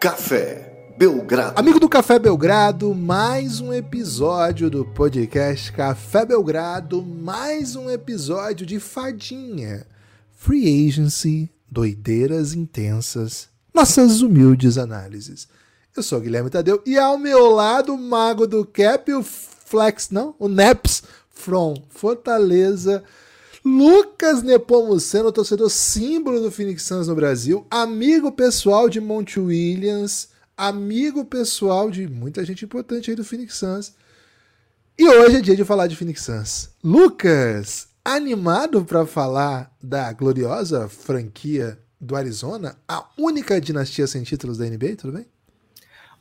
Café Belgrado. Amigo do Café Belgrado, mais um episódio do podcast Café Belgrado, mais um episódio de Fadinha. Free Agency, doideiras intensas, nossas humildes análises. Eu sou Guilherme Tadeu e ao meu lado o mago do cap, o Flex, não, o Neps from Fortaleza. Lucas Nepomuceno, torcedor símbolo do Phoenix Suns no Brasil, amigo pessoal de Monte Williams, amigo pessoal de muita gente importante aí do Phoenix Suns. E hoje é dia de falar de Phoenix Suns. Lucas, animado para falar da gloriosa franquia do Arizona, a única dinastia sem títulos da NBA, tudo bem?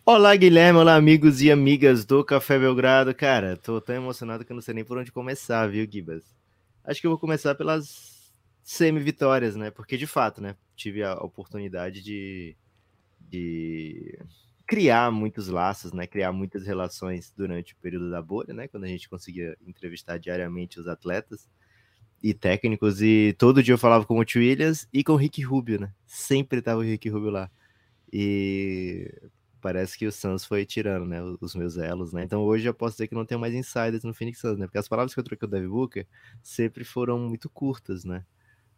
Olá, Guilherme, olá, amigos e amigas do Café Belgrado. Cara, tô tão emocionado que eu não sei nem por onde começar, viu, Gibas? Acho que eu vou começar pelas semi-vitórias, né? Porque, de fato, né, tive a oportunidade de, de criar muitos laços, né? Criar muitas relações durante o período da bolha, né? Quando a gente conseguia entrevistar diariamente os atletas e técnicos. E todo dia eu falava com o Monte Williams e com o Rick Rubio, né? Sempre tava o Rick Rubio lá. E parece que o Suns foi tirando, né, os meus elos, né? Então hoje eu posso dizer que não tenho mais insiders no Phoenix Suns, né? Porque as palavras que eu troquei com o Devin Booker sempre foram muito curtas, né?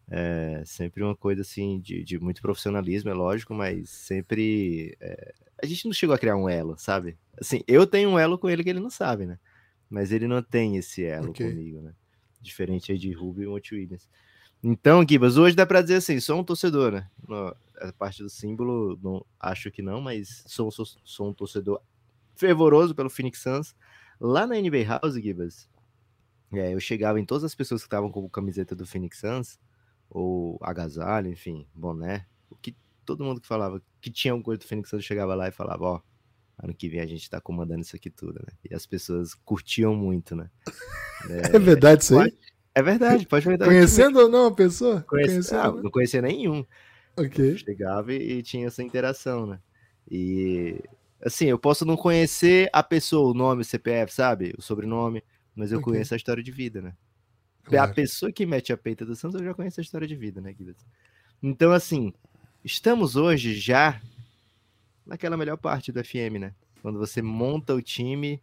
É, sempre uma coisa assim de, de, muito profissionalismo, é lógico, mas sempre é, a gente não chegou a criar um elo, sabe? Assim, eu tenho um elo com ele que ele não sabe, né? Mas ele não tem esse elo okay. comigo, né? Diferente aí de Rubio e Monte Williams. Então, Gibas, hoje dá para dizer assim, sou um torcedor, né? A parte do símbolo, não, acho que não, mas sou, sou, sou um torcedor fervoroso pelo Phoenix Suns. Lá na NBA House, Gibas, é, eu chegava em todas as pessoas que estavam com camiseta do Phoenix Suns, ou agasalho, enfim, boné, o que todo mundo que falava que tinha um coisa do Phoenix Suns chegava lá e falava, ó, ano que vem a gente tá comandando isso aqui tudo, né? E as pessoas curtiam muito, né? É, é verdade isso aí? É verdade, pode verdade. Conhecendo ou não a pessoa? Conhece... Ah, não conhecia nenhum. Ok. Chegava e tinha essa interação, né? E assim, eu posso não conhecer a pessoa, o nome, o CPF, sabe? O sobrenome, mas eu okay. conheço a história de vida, né? Claro. A pessoa que mete a peita do Santos, eu já conheço a história de vida, né, Guilherme? Então, assim, estamos hoje já naquela melhor parte do FM, né? Quando você monta o time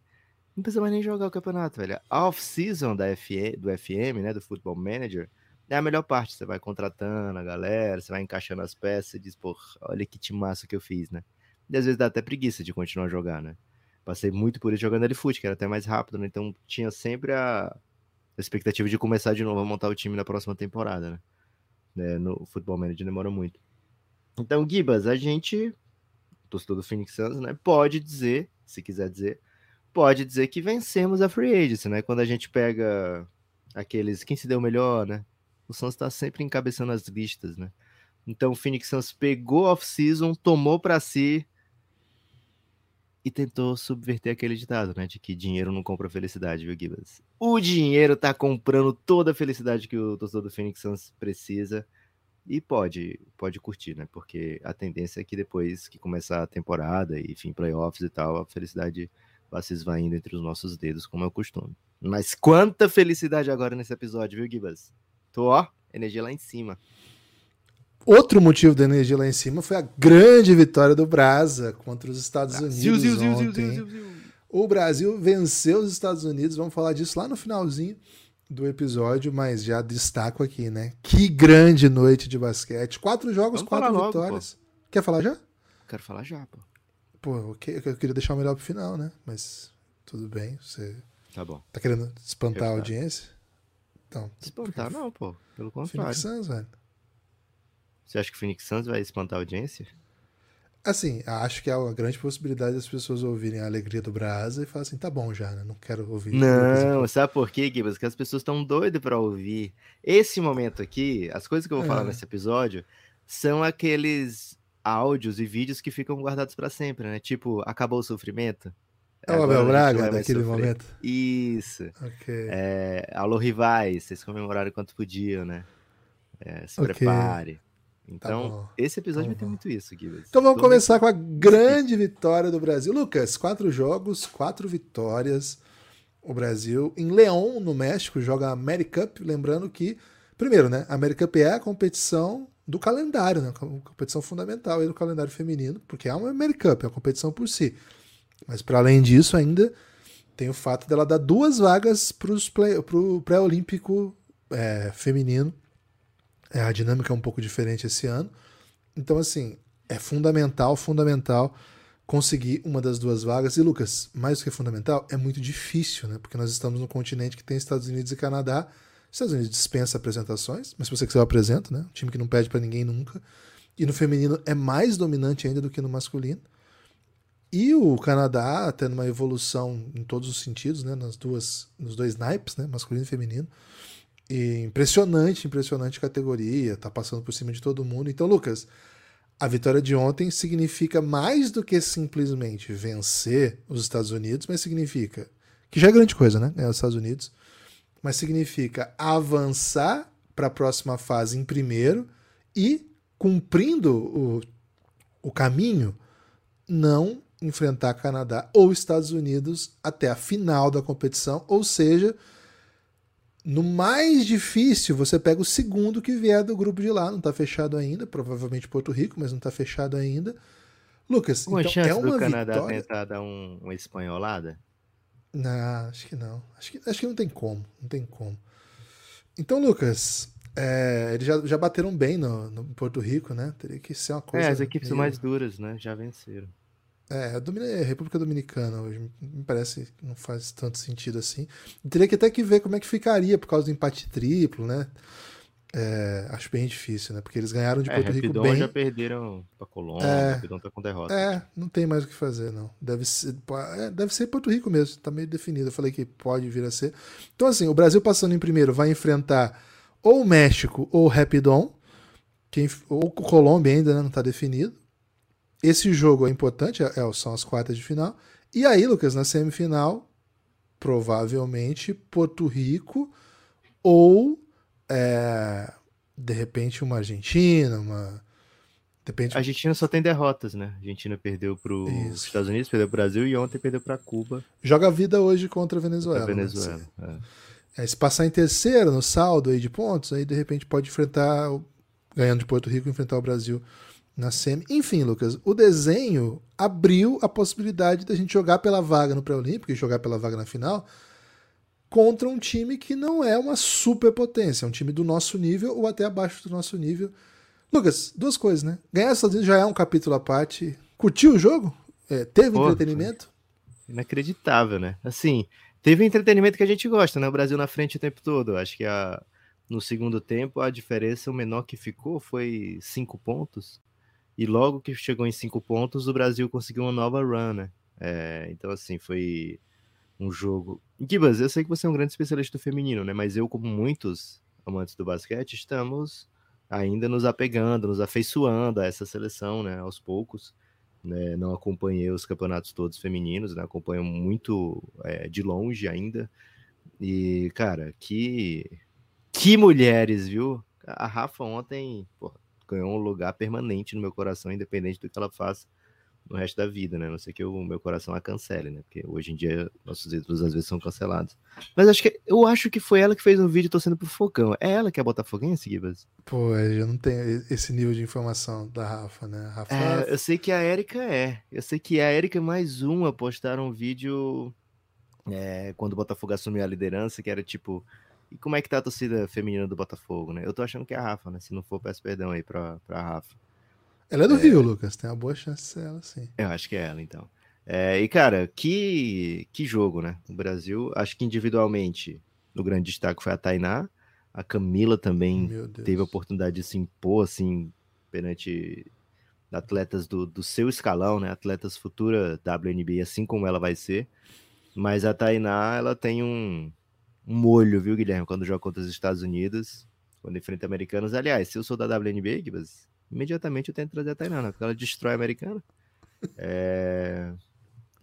não precisa mais nem jogar o campeonato, velho. A off-season da FE, do FM, né, do Football Manager, é a melhor parte. Você vai contratando a galera, você vai encaixando as peças e diz, pô, olha que massa que eu fiz, né? E às vezes dá até preguiça de continuar jogar, né? Passei muito por isso jogando ali fute, que era até mais rápido, né? Então tinha sempre a expectativa de começar de novo a montar o time na próxima temporada, né? É, no Football Manager demora muito. Então, Gibas, a gente, torcedor do Phoenix Suns, né? Pode dizer, se quiser dizer, pode dizer que vencemos a free agency, né? Quando a gente pega aqueles quem se deu melhor, né? O Suns está sempre encabeçando as listas, né? Então o Phoenix Suns pegou off-season, tomou para si e tentou subverter aquele ditado, né? De que dinheiro não compra felicidade, viu, Gibbs? O dinheiro tá comprando toda a felicidade que o torcedor do Phoenix Suns precisa e pode, pode curtir, né? Porque a tendência é que depois que começar a temporada e, enfim, playoffs e tal, a felicidade vá se esvaindo entre os nossos dedos, como é o costume. Mas quanta felicidade agora nesse episódio, viu, Gibas? Tô, ó, energia lá em cima. Outro motivo da energia lá em cima foi a grande vitória do Brasa contra os Estados Unidos ziu, ziu, ontem. O Brasil venceu os Estados Unidos, vamos falar disso lá no finalzinho do episódio, mas já destaco aqui, né? Que grande noite de basquete. Quatro jogos, vamos quatro vitórias. Logo, Quer falar já? Quero falar já, pô. Pô, okay, eu queria deixar o melhor pro final, né? Mas tudo bem, você. Tá bom. Tá querendo espantar a audiência? Então. Espantar não, pô. Pelo contrário. Phoenix Suns, velho. Você acha que o Phoenix Suns vai espantar a audiência? Assim, acho que há uma grande possibilidade das pessoas ouvirem a alegria do Brasa e falar assim, tá bom já, né? Não quero ouvir. Não, sabe por quê, Gibas? Que as pessoas estão doidas para ouvir. Esse momento aqui, as coisas que eu vou é. falar nesse episódio, são aqueles áudios e vídeos que ficam guardados para sempre, né? Tipo, acabou o sofrimento. É o Abel Braga naquele momento. Isso. Okay. É, alô, rivais, vocês comemoraram quanto podiam, né? É, se okay. prepare. Tá então, tá esse episódio tá vai ter muito isso, Guilherme. Então vamos começar com a grande vitória do Brasil. Lucas, quatro jogos, quatro vitórias. O Brasil em León, no México, joga a Americup. Lembrando que, primeiro, né? A Americup é a competição do calendário, né? competição fundamental aí do calendário feminino, porque é uma Americup, é uma competição por si. Mas para além disso, ainda tem o fato dela dar duas vagas para o pré-olímpico é, feminino. É, a dinâmica é um pouco diferente esse ano. Então, assim, é fundamental, fundamental conseguir uma das duas vagas. E, Lucas, mais do que fundamental, é muito difícil, né? Porque nós estamos no continente que tem Estados Unidos e Canadá. Estados Unidos dispensa apresentações, mas se você quiser eu apresento, né? Um time que não pede para ninguém nunca. E no feminino é mais dominante ainda do que no masculino. E o Canadá tendo uma evolução em todos os sentidos, né? Nas duas, nos dois naipes, né? Masculino e feminino. E impressionante, impressionante categoria, tá passando por cima de todo mundo. Então, Lucas, a vitória de ontem significa mais do que simplesmente vencer os Estados Unidos, mas significa que já é grande coisa, né? Ganhar os Estados Unidos, mas significa avançar para a próxima fase em primeiro e cumprindo o, o caminho, não enfrentar Canadá ou Estados Unidos até a final da competição, ou seja, no mais difícil, você pega o segundo que vier do grupo de lá. Não está fechado ainda, provavelmente Porto Rico, mas não está fechado ainda. Lucas, uma então chance é uma do Canadá vitória... tentar dar um, uma espanholada? Não, acho que não. Acho que, acho que não tem como. Não tem como. Então, Lucas, é, eles já, já bateram bem no, no Porto Rico, né? Teria que ser uma coisa. É, as equipes meio... mais duras, né? Já venceram. É, a República Dominicana hoje me parece que não faz tanto sentido assim. Teria que até que ver como é que ficaria por causa do empate triplo, né? É, acho bem difícil, né? Porque eles ganharam de É, Porto Rico Rapidão bem. já perderam pra Colômbia, É. Rapidão tá com derrota. É, não tem mais o que fazer, não. Deve ser, é, deve ser Porto Rico mesmo, tá meio definido. Eu falei que pode vir a ser. Então, assim, o Brasil passando em primeiro vai enfrentar ou o México ou o Rapidon, quem, ou o Colômbia ainda né, não tá definido. Esse jogo é importante, é, é- são as quartas de final. E aí, Lucas, na semifinal, provavelmente Porto Rico ou é, de repente uma Argentina, uma. De repente, A Argentina só tem derrotas, né? A Argentina perdeu pro Isso. Estados Unidos, perdeu pro Brasil e ontem perdeu pra Cuba, joga a vida hoje contra a Venezuela. né? Venezuela. É. É, se passar em terceiro no saldo aí de pontos, aí de repente pode enfrentar, o- ganhando de Porto Rico, enfrentar o Brasil na semi. Enfim, Lucas, o desenho abriu a possibilidade da gente jogar pela vaga no pré-olímpico e jogar pela vaga na final contra um time que não é uma superpotência, é um time do nosso nível ou até abaixo do nosso nível. Lucas, duas coisas, né? Ganhar os Estados Unidos já é um capítulo à parte. Curtiu o jogo? É, teve Pô, entretenimento? Inacreditável, né? Assim, teve entretenimento que a gente gosta, né? O Brasil na frente o tempo todo. Acho que a, no segundo tempo a diferença, o menor que ficou foi cinco pontos. E logo que chegou em cinco pontos, o Brasil conseguiu uma nova run, né? É, então, assim, foi um jogo. Gibas, eu sei que você é um grande especialista do feminino, né? Mas eu, como muitos amantes do basquete, estamos ainda nos apegando, nos afeiçoando a essa seleção, né? Aos poucos. Né? Não acompanhei os campeonatos todos femininos, né? Acompanho muito é, de longe ainda. E, cara, que. Que mulheres, viu? A Rafa ontem pô, ganhou um lugar permanente no meu coração, independente do que ela faça no resto da vida, né? A Não sei que o meu coração a cancele, né? Porque hoje em dia nossos ídolos às vezes são cancelados. Mas acho que eu acho que foi ela que fez um vídeo torcendo pro Fogão. É ela que é botafoguense, Gibas? Pô, eu não tenho esse nível de informação da Rafa, né? A Rafa É, eu sei que a Erika é. Eu sei que a Erika e mais uma postaram um vídeo é, quando o Botafogo assumiu a liderança, que era tipo. E como é que tá a torcida feminina do Botafogo, né? Eu tô achando que é a Rafa, né? Se não for, peço perdão aí pra, pra Rafa. Ela é do Rio, Lucas. Tem uma boa chance de ser ela, sim. Eu acho que é ela, então. É, e, cara, que, que jogo, né? O Brasil, acho que individualmente, o grande destaque foi a Tainá. A Camila também teve a oportunidade de se impor, assim, perante atletas do, do seu escalão, né? Atletas futura WNBA, assim como ela vai ser. Mas a Tainá, ela tem um, um molho, viu, Guilherme? Quando joga contra os Estados Unidos, quando enfrenta americanos. Aliás, se eu sou da WNBA, imediatamente eu tento trazer a Tainá, né? Porque ela destrói a americana. É...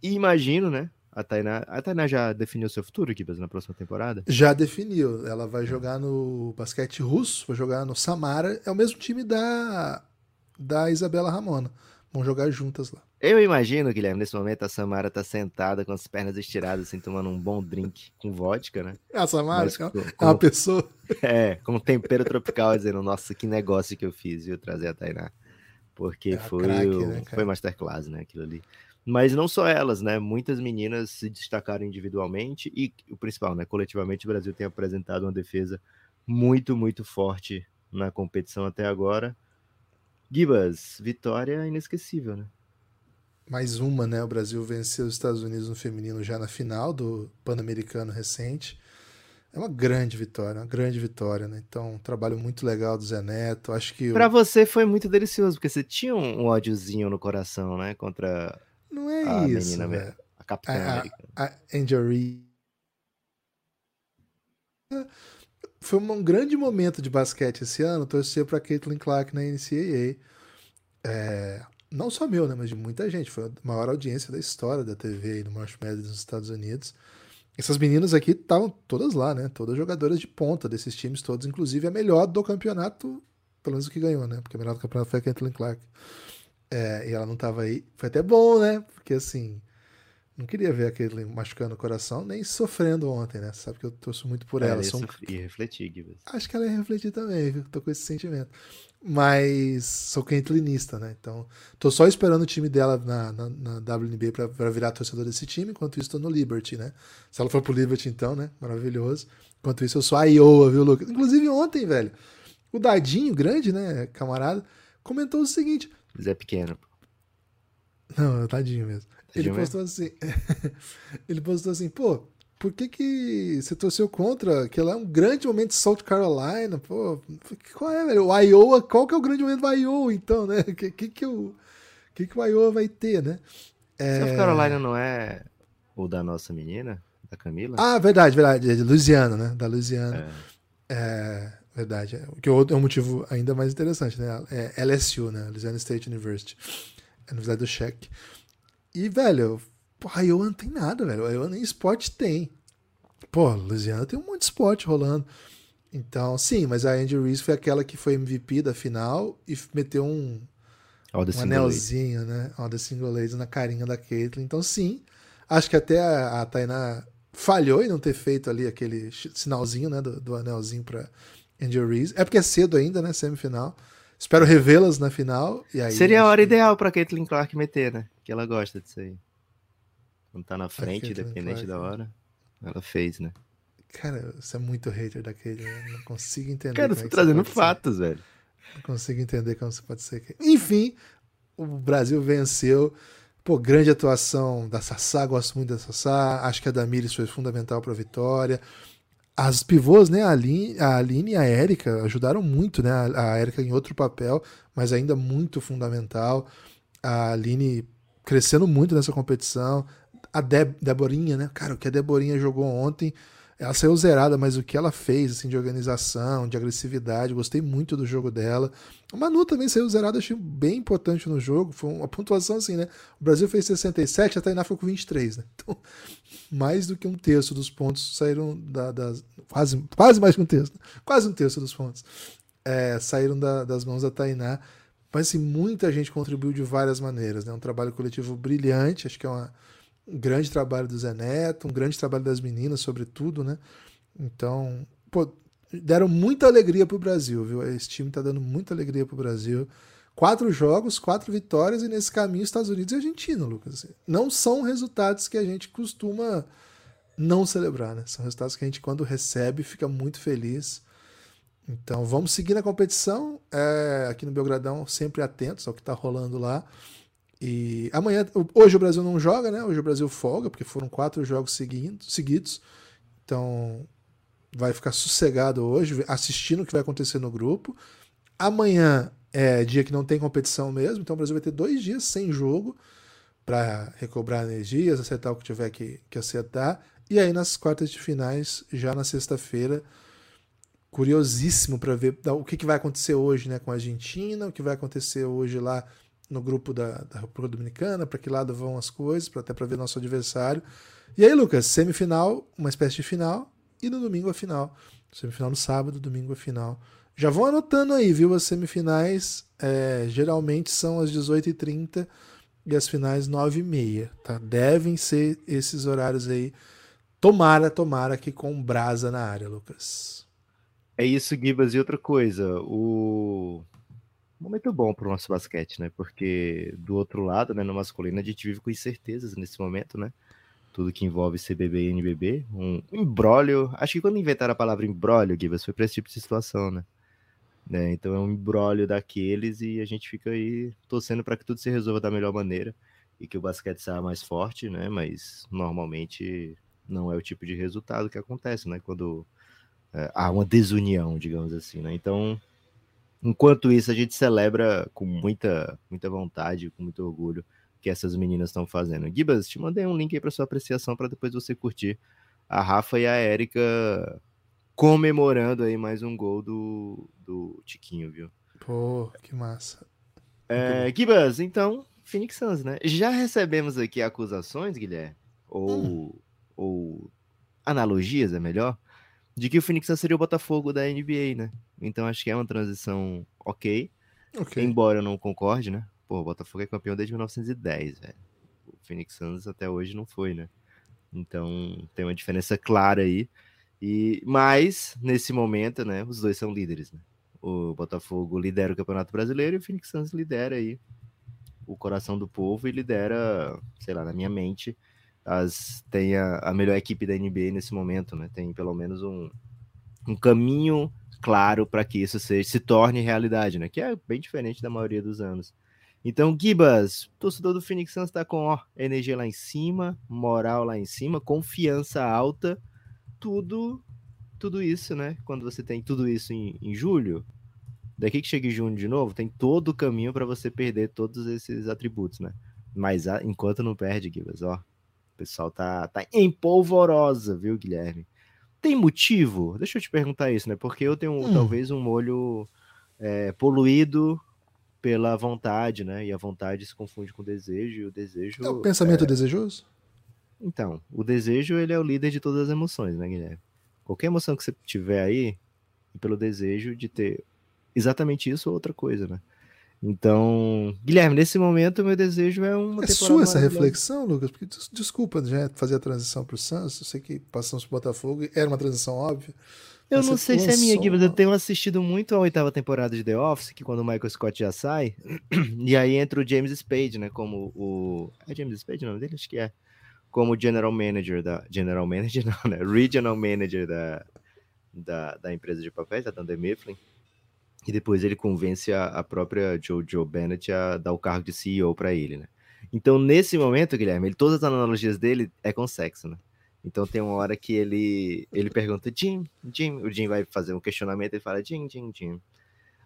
E imagino, né? A Tainá, a Tainá já definiu seu futuro, Gibas, na próxima temporada? Já definiu. Ela vai jogar no basquete russo, vai jogar no Samara. É o mesmo time da, da Isabela Ramona. Vão jogar juntas lá. Eu imagino, Guilherme, nesse momento a Samara tá sentada com as pernas estiradas, assim, tomando um bom drink com vodka, né? A Samara Mas, é, com, é uma pessoa. É, com tempero tropical, dizendo, nossa, que negócio que eu fiz, viu? Trazer a Tainá. Porque é foi, craque, né, foi masterclass, né? Aquilo ali. Mas não só elas, né? Muitas meninas se destacaram individualmente e o principal, né? Coletivamente, o Brasil tem apresentado uma defesa muito, muito forte na competição até agora. Gibas, vitória inesquecível, né? Mais uma, né? O Brasil venceu os Estados Unidos no feminino já na final do Pan-Americano recente. É uma grande vitória, uma grande vitória, né? Então, um trabalho muito legal do Zé Neto. Acho que. Para você foi muito delicioso, porque você tinha um ódiozinho no coração, né? Contra Não é a isso, menina, véio. a Capitã a, América. A, a Angel. Foi um grande momento de basquete esse ano. Torcer para Caitlin Clark na NCAA. É, não só meu, né, mas de muita gente. Foi a maior audiência da história da TV aí no March Madness nos Estados Unidos. Essas meninas aqui estavam todas lá, né? Todas jogadoras de ponta desses times todos, inclusive a melhor do campeonato, pelo menos o que ganhou, né? Porque a melhor do campeonato foi a Caitlin Clark. É, e ela não estava aí. Foi até bom, né? Porque assim, não queria ver aquele machucando o coração, nem sofrendo ontem, né? Sabe que eu torço muito por ela. Sou um... E refletir, Gibbs. Acho que ela ia refletir também, viu? Tô com esse sentimento. Mas sou quentlinista, né? Então, tô só esperando o time dela na, na, na WNBA pra, pra, virar torcedor desse time. Enquanto isso, tô no Liberty, né? Se ela for pro Liberty, então, né? Maravilhoso. Enquanto isso, eu sou a Iowa, viu, Lucas? Inclusive, ontem, velho, o Dadinho, grande, né? Camarada, comentou o seguinte. Mas é pequeno. Não, é o Tadinho mesmo. Ele postou assim. ele postou assim, pô, por que, que você torceu contra? Que lá é um grande momento de South Carolina, pô. Qual é, velho? O Iowa, qual que é o grande momento do Iowa, então, né? O que, que, que, o, que, que o Iowa vai ter, né? É... South Carolina não é o da nossa menina, da Camila? Ah, verdade, verdade. É de Louisiana, né? Da Louisiana. É. é verdade. O que é um motivo ainda mais interessante, né? É LSU, né? Louisiana State University. É a Universidade do Cheque. E, velho, a Iowa não tem nada, velho. A Iowa nem esporte tem. Pô, Louisiana tem um monte de esporte rolando. Então, sim, mas a Angie Reese foi aquela que foi MVP da final e meteu um, um anelzinho, lady. né? All the single ladies na carinha da Caitlyn. Então, sim, acho que até a, a Tainá falhou em não ter feito ali aquele sinalzinho, né? Do, do anelzinho pra Angie Reese. É porque é cedo ainda, né? Semifinal. Espero revê-las na final. E aí, Seria a hora que... ideal pra Caitlyn Clark meter, né? Que ela gosta disso aí. Quando tá na frente, independente da hora, ela fez, né? Cara, você é muito hater daquele, né? Não consigo entender. Cara, eu tô é trazendo fatos, ser. velho. Não consigo entender como você pode ser. Enfim, o Brasil venceu. Pô, grande atuação da Sassá, gosto muito da Sassá. Acho que a Damiris foi fundamental para a vitória. As pivôs, né, a Aline, a Aline e a Érica ajudaram muito, né? A Érica em outro papel, mas ainda muito fundamental. A Aline crescendo muito nessa competição. A Deb, Deborinha, né? Cara, o que a Deborinha jogou ontem, ela saiu zerada, mas o que ela fez, assim, de organização, de agressividade, gostei muito do jogo dela. A Manu também saiu zerada, achei bem importante no jogo. Foi uma pontuação assim, né? O Brasil fez 67, a Tainá ficou com 23, né? Então, mais do que um terço dos pontos saíram da, das. Quase, quase mais que um terço, né? quase um terço dos pontos é, saíram da, das mãos da Tainá. Mas assim, muita gente contribuiu de várias maneiras. Né? Um trabalho coletivo brilhante, acho que é uma, um grande trabalho do Zé Neto, um grande trabalho das meninas, sobretudo, né? Então, pô, deram muita alegria pro Brasil, viu? Esse time tá dando muita alegria pro Brasil. Quatro jogos, quatro vitórias, e nesse caminho Estados Unidos e Argentina, Lucas. Assim, não são resultados que a gente costuma não celebrar, né? São resultados que a gente, quando recebe, fica muito feliz. Então vamos seguir na competição é, aqui no Belgradão, sempre atentos ao que está rolando lá. E amanhã, hoje o Brasil não joga, né? Hoje o Brasil folga, porque foram quatro jogos seguidos, seguidos. Então vai ficar sossegado hoje, assistindo o que vai acontecer no grupo. Amanhã é dia que não tem competição mesmo, então o Brasil vai ter dois dias sem jogo para recobrar energias, acertar o que tiver que, que acertar. E aí nas quartas de finais, já na sexta-feira, curiosíssimo para ver o que, que vai acontecer hoje né, com a Argentina, o que vai acontecer hoje lá no grupo da, da República Dominicana, para que lado vão as coisas, pra, até para ver nosso adversário. E aí, Lucas, semifinal, uma espécie de final, e no domingo a final. Semifinal no sábado, domingo a final. Já vão anotando aí, viu? As semifinais é, geralmente são às 18h30 e as finais 9 e meia, tá? Devem ser esses horários aí. Tomara, tomara que com brasa na área, Lucas. É isso, Gibas. E outra coisa, o momento bom para o nosso basquete, né? Porque do outro lado, né, no masculino, a gente vive com incertezas nesse momento, né? Tudo que envolve CBB e NBB, um embrólio. Acho que quando inventaram a palavra embrólio, Gibas, foi para esse tipo de situação, né? Né? Então é um embrólio daqueles e a gente fica aí torcendo para que tudo se resolva da melhor maneira e que o basquete saia mais forte, né? Mas normalmente não é o tipo de resultado que acontece, né? Quando é, há uma desunião, digamos assim, né? Então, enquanto isso, a gente celebra com muita, muita vontade, com muito orgulho que essas meninas estão fazendo. Gibas, te mandei um link aí para sua apreciação para depois você curtir a Rafa e a Érica comemorando aí mais um gol do, do Tiquinho, viu? Pô, que massa. É, Gibas, então, Phoenix Suns, né? Já recebemos aqui acusações, Guilherme, ou, hum. ou analogias, é melhor, de que o Phoenix Suns seria o Botafogo da NBA, né? Então acho que é uma transição ok, okay. embora eu não concorde, né? Pô, o Botafogo é campeão desde 1910, velho. O Phoenix Suns até hoje não foi, né? Então tem uma diferença clara aí. E mas nesse momento, né, os dois são líderes, né? O Botafogo lidera o Campeonato Brasileiro e o Phoenix Suns lidera aí o coração do povo e lidera, sei lá, na minha mente, as tem a, a melhor equipe da NBA nesse momento, né? Tem pelo menos um, um caminho claro para que isso seja, se torne realidade, né? Que é bem diferente da maioria dos anos. Então, Gibas, torcedor do Phoenix Suns está com ó, energia lá em cima, moral lá em cima, confiança alta tudo tudo isso, né? Quando você tem tudo isso em, em julho, daqui que chega em junho de novo, tem todo o caminho para você perder todos esses atributos, né? Mas a, enquanto não perde, Gibas, ó, o pessoal tá, tá em polvorosa, viu, Guilherme? Tem motivo? Deixa eu te perguntar isso, né? Porque eu tenho hum. talvez um molho é, poluído pela vontade, né? E a vontade se confunde com o desejo, e o desejo. É o pensamento é... desejoso? Então, o desejo ele é o líder de todas as emoções, né, Guilherme? Qualquer emoção que você tiver aí, é pelo desejo de ter exatamente isso ou outra coisa, né? Então, Guilherme, nesse momento meu desejo é uma É sua essa reflexão, Lucas? Porque desculpa já fazer a transição para o Santos, eu sei que passamos para o Botafogo, era uma transição óbvia. Eu não sei se é minha, Gui, mas eu tenho assistido muito a oitava temporada de The Office, que quando o Michael Scott já sai, e aí entra o James Spade, né, como o... É James Spade o nome dele? Acho que é como general manager da general manager não, né? Regional manager da, da, da empresa de papéis, da Dunder Mifflin. E depois ele convence a, a própria Jojo Bennett a dar o cargo de CEO para ele, né? Então, nesse momento, Guilherme, ele, todas as analogias dele é com sexo, né? Então tem uma hora que ele ele pergunta, Jim, Jim, o Jim vai fazer um questionamento e fala, Jim, Jim, Jim,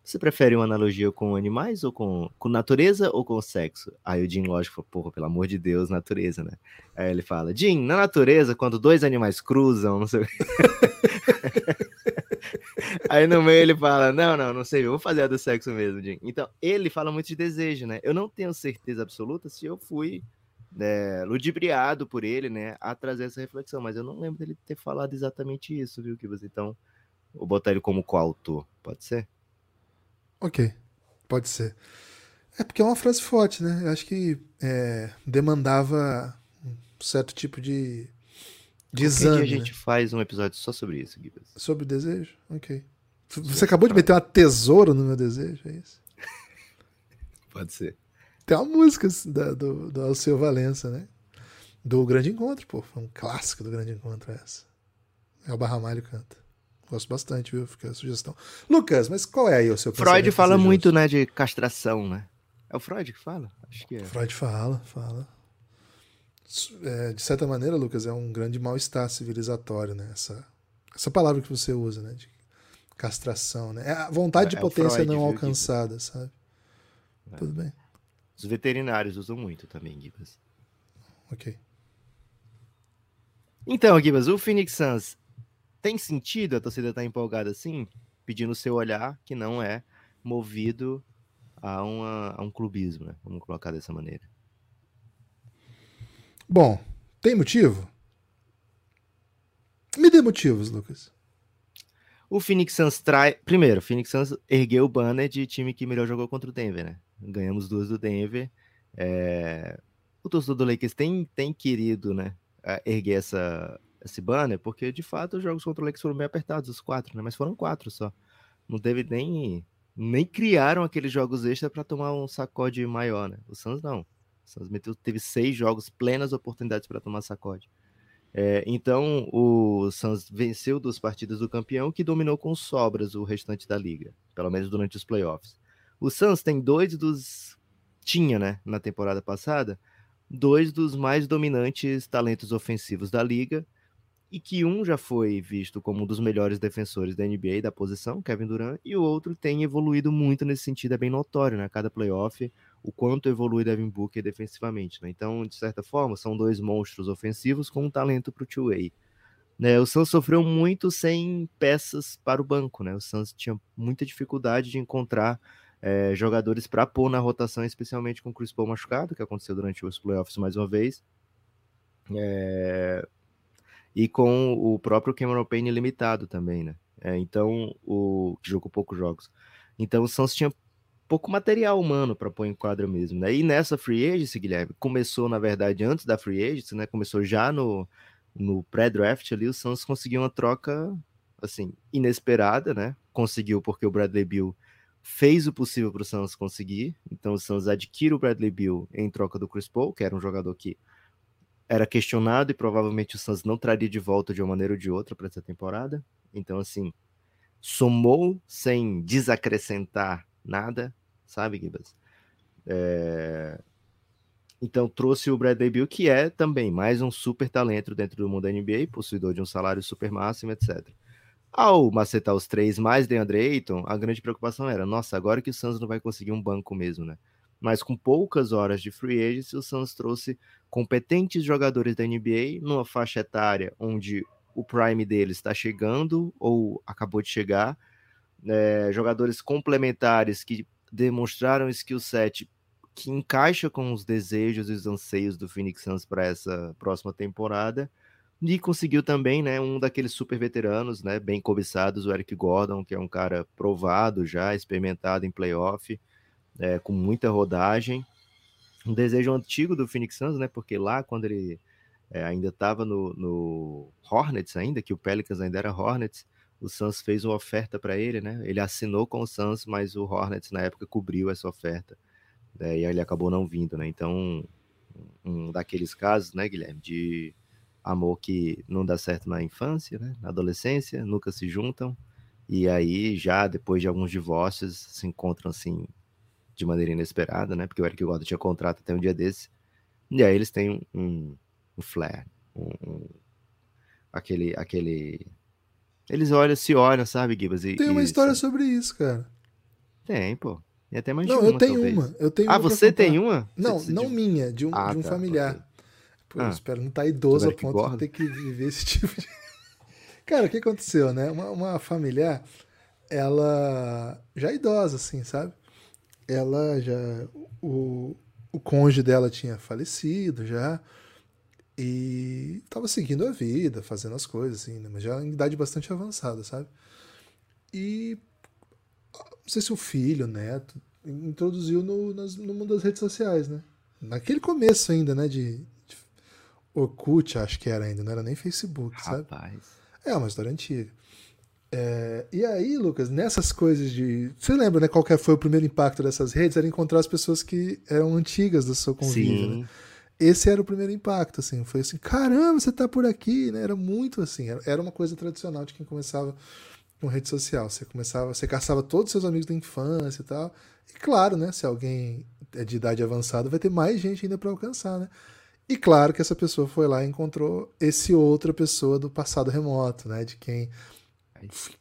você prefere uma analogia com animais ou com, com natureza ou com sexo? Aí o Jim, lógico, fala, porra, pelo amor de Deus, natureza, né? Aí ele fala, Jim, na natureza, quando dois animais cruzam, não sei Aí no meio ele fala, não, não, não sei, eu vou fazer a do sexo mesmo, Jim. Então, ele fala muito de desejo, né? Eu não tenho certeza absoluta se eu fui né, ludibriado por ele, né, a trazer essa reflexão, mas eu não lembro dele ter falado exatamente isso, viu, Kibas? Então, vou botar ele como coautor, pode ser? Ok, pode ser. É porque é uma frase forte, né? Eu acho que é, demandava um certo tipo de, de exame. a gente faz um episódio só sobre isso, Guilherme. Sobre desejo? Ok. Você acabou de meter uma tesoura no meu desejo, é isso? Pode ser. Tem uma música da, do, do Alceu Valença, né? Do Grande Encontro, pô. Foi um clássico do Grande Encontro essa. É o Barramalho canta. Gosto bastante, viu? Fica a sugestão. Lucas, mas qual é aí o seu Freud fala muito, né, de castração, né? É o Freud que fala? Acho que é. Freud fala, fala. É, de certa maneira, Lucas, é um grande mal-estar civilizatório, né? Essa, essa palavra que você usa, né? De castração, né? É a vontade é, de potência Freud, não alcançada, sabe? É. Tudo bem. Os veterinários usam muito também, Gibas. Ok. Então, Gibas, o Phoenix Suns tem sentido a torcida estar tá empolgada assim, pedindo o seu olhar, que não é movido a, uma, a um clubismo, né? Vamos colocar dessa maneira. Bom, tem motivo? Me dê motivos, Lucas. O Phoenix Suns trai. Primeiro, o Phoenix Suns ergueu o banner de time que melhor jogou contra o Denver, né? Ganhamos duas do Denver. É, o torcedor do Lakers tem, tem querido, né, erguer essa, esse banner, porque de fato os jogos contra o Lakers foram bem apertados, os quatro, né? Mas foram quatro só. Não teve nem. Nem criaram aqueles jogos extra para tomar um sacode maior, né? O Suns não. Suns meteu, teve seis jogos, plenas oportunidades para tomar sacode. É, então o Suns venceu duas partidas do campeão, que dominou com sobras o restante da liga, pelo menos durante os playoffs. O Suns tem dois dos. Tinha, né, na temporada passada, dois dos mais dominantes talentos ofensivos da liga, e que um já foi visto como um dos melhores defensores da NBA da posição, Kevin Durant, e o outro tem evoluído muito nesse sentido, é bem notório, né? Cada playoff, o quanto evolui Devin Booker defensivamente, né? Então, de certa forma, são dois monstros ofensivos com um talento para o two-way. Né, o Suns sofreu muito sem peças para o banco, né? O Suns tinha muita dificuldade de encontrar é, jogadores para pôr na rotação, especialmente com o Chris Paul machucado, que aconteceu durante os playoffs mais uma vez. É, e com o próprio Cameron Payne limitado também, né? É, então, o que jogou poucos jogos. Então, o Suns tinha pouco material humano para pôr em quadra mesmo, né? E nessa free agency, Guilherme, começou na verdade antes da free agency, né? Começou já no, no pré-draft ali, o Suns conseguiu uma troca assim inesperada, né? Conseguiu porque o Bradley Bill fez o possível para o Suns conseguir. Então o Suns adquire o Bradley Bill em troca do Chris Paul, que era um jogador que era questionado e provavelmente o Suns não traria de volta de uma maneira ou de outra para essa temporada. Então, assim, somou sem desacrescentar nada, sabe, Gibas? É... Então, trouxe o Bradley Bill, que é também mais um super talento dentro do mundo da NBA, possuidor de um salário super máximo, etc. Ao macetar os três mais DeAndre Ayton, a grande preocupação era, nossa, agora que o Suns não vai conseguir um banco mesmo, né? mas com poucas horas de free agency, o Suns trouxe competentes jogadores da NBA numa faixa etária onde o prime deles está chegando ou acabou de chegar, é, jogadores complementares que demonstraram skill set que encaixa com os desejos e os anseios do Phoenix Suns para essa próxima temporada. E conseguiu também, né, um daqueles super veteranos, né, bem cobiçados, o Eric Gordon, que é um cara provado já, experimentado em playoff, é, com muita rodagem. Um desejo antigo do Phoenix Suns, né? Porque lá, quando ele é, ainda estava no, no, Hornets, ainda que o Pelicans ainda era Hornets, o Suns fez uma oferta para ele, né? Ele assinou com o Suns, mas o Hornets na época cobriu essa oferta. Né, e aí ele acabou não vindo, né? Então, um daqueles casos, né, Guilherme, de amor que não dá certo na infância, né? Na adolescência, nunca se juntam. E aí, já depois de alguns divórcios, se encontram assim de maneira inesperada, né? Porque o Eric Gordon tinha contrato até um dia desse. E aí eles têm um, um flare, um, um, aquele, aquele. Eles olham, se olham, sabe, Gibas? E, tem uma história sobre isso, cara. Tem, pô. E até mais não, uma, eu tenho talvez. uma. Eu tenho ah, uma você tem uma? Não, você, não de... minha, de um, ah, de um tá, familiar. Pô, ah, eu espero não estar tá idoso a ponto de ter que viver esse tipo de. Cara, o que aconteceu, né? Uma, uma familiar, ela já é idosa, assim, sabe? ela já. O, o cônjuge dela tinha falecido já. E estava seguindo a vida, fazendo as coisas, assim, né? mas já em idade bastante avançada, sabe? E não sei se o filho, o neto, introduziu no, nas, no mundo das redes sociais, né? Naquele começo ainda, né? De, de Orkut, acho que era ainda, não era nem Facebook, Rapaz. sabe? É uma história antiga. É, e aí, Lucas, nessas coisas de. Você lembra, né? Qual foi o primeiro impacto dessas redes? Era encontrar as pessoas que eram antigas do seu convívio, né? Esse era o primeiro impacto, assim. Foi assim, caramba, você tá por aqui, né? Era muito assim. Era uma coisa tradicional de quem começava com rede social. Você começava, você caçava todos os seus amigos da infância e tal. E claro, né? Se alguém é de idade avançada, vai ter mais gente ainda para alcançar, né? E claro que essa pessoa foi lá e encontrou esse outra pessoa do passado remoto, né? De quem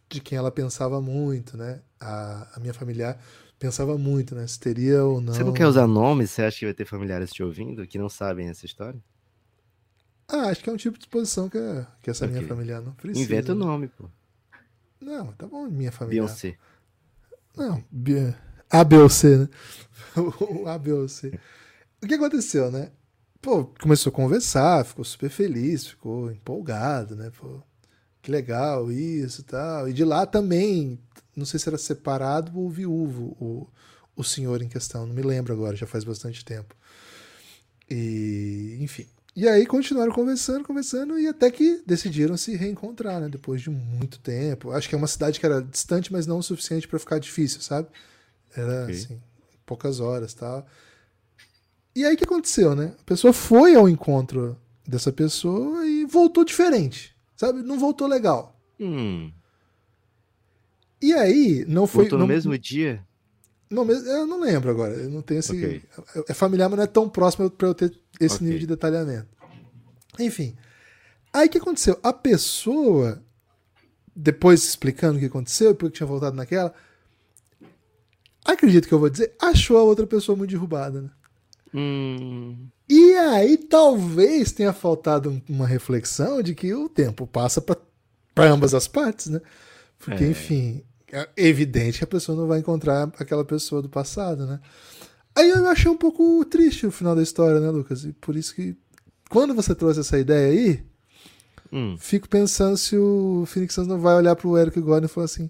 de quem ela pensava muito, né? A, a minha familiar pensava muito, né? Se teria ou não. Você não quer usar nomes? Você acha que vai ter familiares te ouvindo que não sabem essa história? Ah, acho que é um tipo de exposição que, que essa okay. minha familiar não precisa. Inventa o né? nome, pô. Não, tá bom, minha família. Beyoncé. Não, A, B ou C, né? o A, B ou C. O que aconteceu, né? Pô, começou a conversar, ficou super feliz, ficou empolgado, né? Pô, que legal, isso tal. E de lá também, não sei se era separado ou viúvo o, o senhor em questão. Não me lembro agora, já faz bastante tempo. E, enfim. E aí continuaram conversando, conversando, e até que decidiram se reencontrar, né? Depois de muito tempo. Acho que é uma cidade que era distante, mas não o suficiente para ficar difícil, sabe? Era okay. assim, poucas horas tal. E aí o que aconteceu, né? A pessoa foi ao encontro dessa pessoa e voltou diferente, sabe? Não voltou legal. Hum. E aí, não foi. Voltou no mesmo dia? Não, eu não lembro agora. Eu não tenho esse. Okay. É familiar, mas não é tão próximo para eu ter esse okay. nível de detalhamento. Enfim. Aí o que aconteceu? A pessoa, depois explicando o que aconteceu, porque tinha voltado naquela, acredito que eu vou dizer, achou a outra pessoa muito derrubada, né? Hum. E aí talvez tenha faltado uma reflexão de que o tempo passa para ambas as partes, né? Porque, é. enfim, é evidente que a pessoa não vai encontrar aquela pessoa do passado, né? Aí eu achei um pouco triste o final da história, né, Lucas? E por isso que, quando você trouxe essa ideia aí, hum. fico pensando se o Phoenix Suns não vai olhar pro Eric Gordon e falar assim: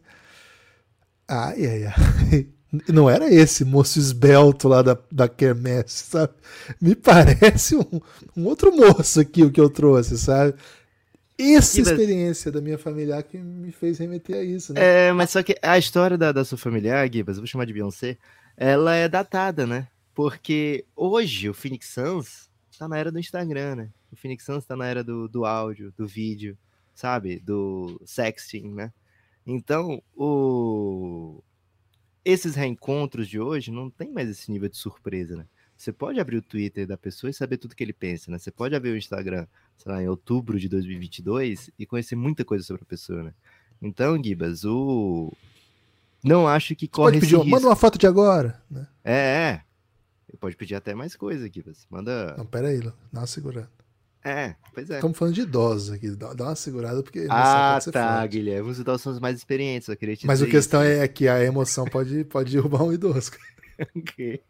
ai, ai, ai. Não era esse moço esbelto lá da, da Kermesse, sabe? Me parece um, um outro moço aqui o que eu trouxe, sabe? Essa experiência da minha familiar que me fez remeter a isso, né? É, mas só que a história da, da sua familiar, Gibas, eu vou chamar de Beyoncé, ela é datada, né? Porque hoje o Phoenix Suns tá na era do Instagram, né? O Phoenix Suns tá na era do, do áudio, do vídeo, sabe? Do sexting, né? Então, o esses reencontros de hoje não tem mais esse nível de surpresa, né? Você pode abrir o Twitter da pessoa e saber tudo que ele pensa, né? Você pode abrir o Instagram, sei lá, em outubro de 2022 e conhecer muita coisa sobre a pessoa, né? Então, Gibas, o... Não acho que corre pode pedir, risco. Manda uma foto de agora, né? É, é. Pode pedir até mais coisa, Gibas. Manda... Não, pera aí, dá uma segurada. É, pois é. Estamos falando de idosos aqui, dá uma segurada porque. Ah, tá, forte. Guilherme. Os idosos são os mais experientes, eu queria te Mas a questão isso. é que a emoção pode, pode derrubar um idoso. ok.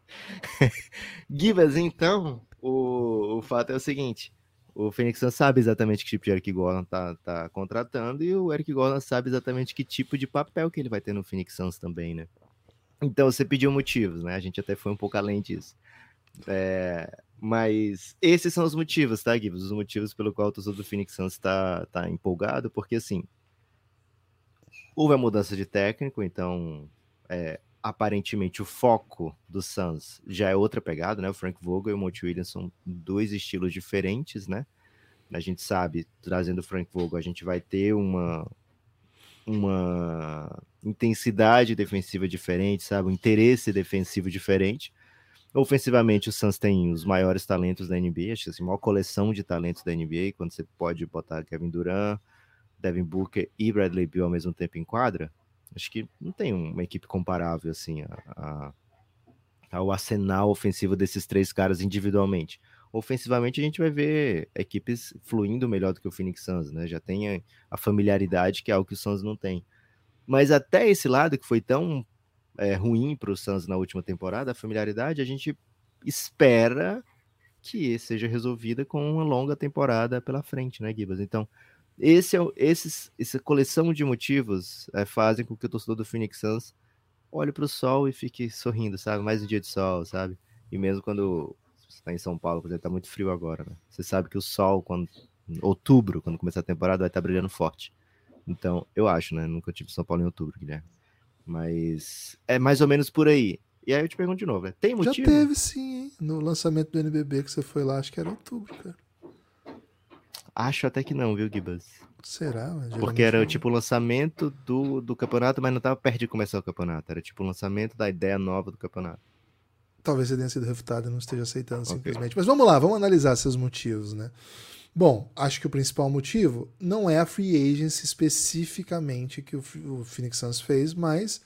Gibas, então, o, o fato é o seguinte: o Phoenix Suns sabe exatamente que tipo de Eric Gordon tá, tá contratando e o Eric Gordon sabe exatamente que tipo de papel que ele vai ter no Phoenix Suns também, né? Então você pediu motivos, né? A gente até foi um pouco além disso. É, mas esses são os motivos, tá, Gibbs? Os motivos pelo qual o torcedor do Phoenix Suns está tá empolgado, porque assim, houve a mudança de técnico, então é, aparentemente o foco do Suns já é outra pegada, né? O Frank Vogel e o Monty Williams são dois estilos diferentes, né? A gente sabe, trazendo o Frank Vogel, a gente vai ter uma uma intensidade defensiva diferente, sabe? Um interesse defensivo diferente. Ofensivamente, o Suns tem os maiores talentos da NBA, acho que assim, a maior coleção de talentos da NBA, quando você pode botar Kevin Durant, Devin Booker e Bradley Beal ao mesmo tempo em quadra, acho que não tem uma equipe comparável assim a, a, ao arsenal ofensivo desses três caras individualmente. Ofensivamente, a gente vai ver equipes fluindo melhor do que o Phoenix Suns, né? Já tem a, familiaridade que é algo que o Suns não tem. Mas até esse lado que foi tão é, ruim para o Suns na última temporada, a familiaridade, a gente espera que seja resolvida com uma longa temporada pela frente, né, Gibas? Então, esse é, esses, essa coleção de motivos é, fazem com que o torcedor do Phoenix Suns olhe para o sol e fique sorrindo, sabe? Mais um dia de sol, sabe? E mesmo quando você está em São Paulo, por exemplo, está muito frio agora, né? Você sabe que o sol, quando outubro, quando começar a temporada, vai estar tá brilhando forte. Então, eu acho, né? Nunca tive São Paulo em outubro, Guilherme. Mas é mais ou menos por aí. E aí eu te pergunto de novo, né? tem motivo? Já teve sim, hein? No lançamento do NBB que você foi lá, acho que era outubro, cara. Acho até que não, viu, Gibas? Será? Porque era tipo o lançamento do, do campeonato, mas não estava perto de começar o campeonato. Era tipo o lançamento da ideia nova do campeonato. Talvez ele tenha sido refutado e não esteja aceitando okay. simplesmente. Mas vamos lá, vamos analisar seus motivos, né? Bom, acho que o principal motivo não é a free agency especificamente que o, Phoenix Suns fez, mas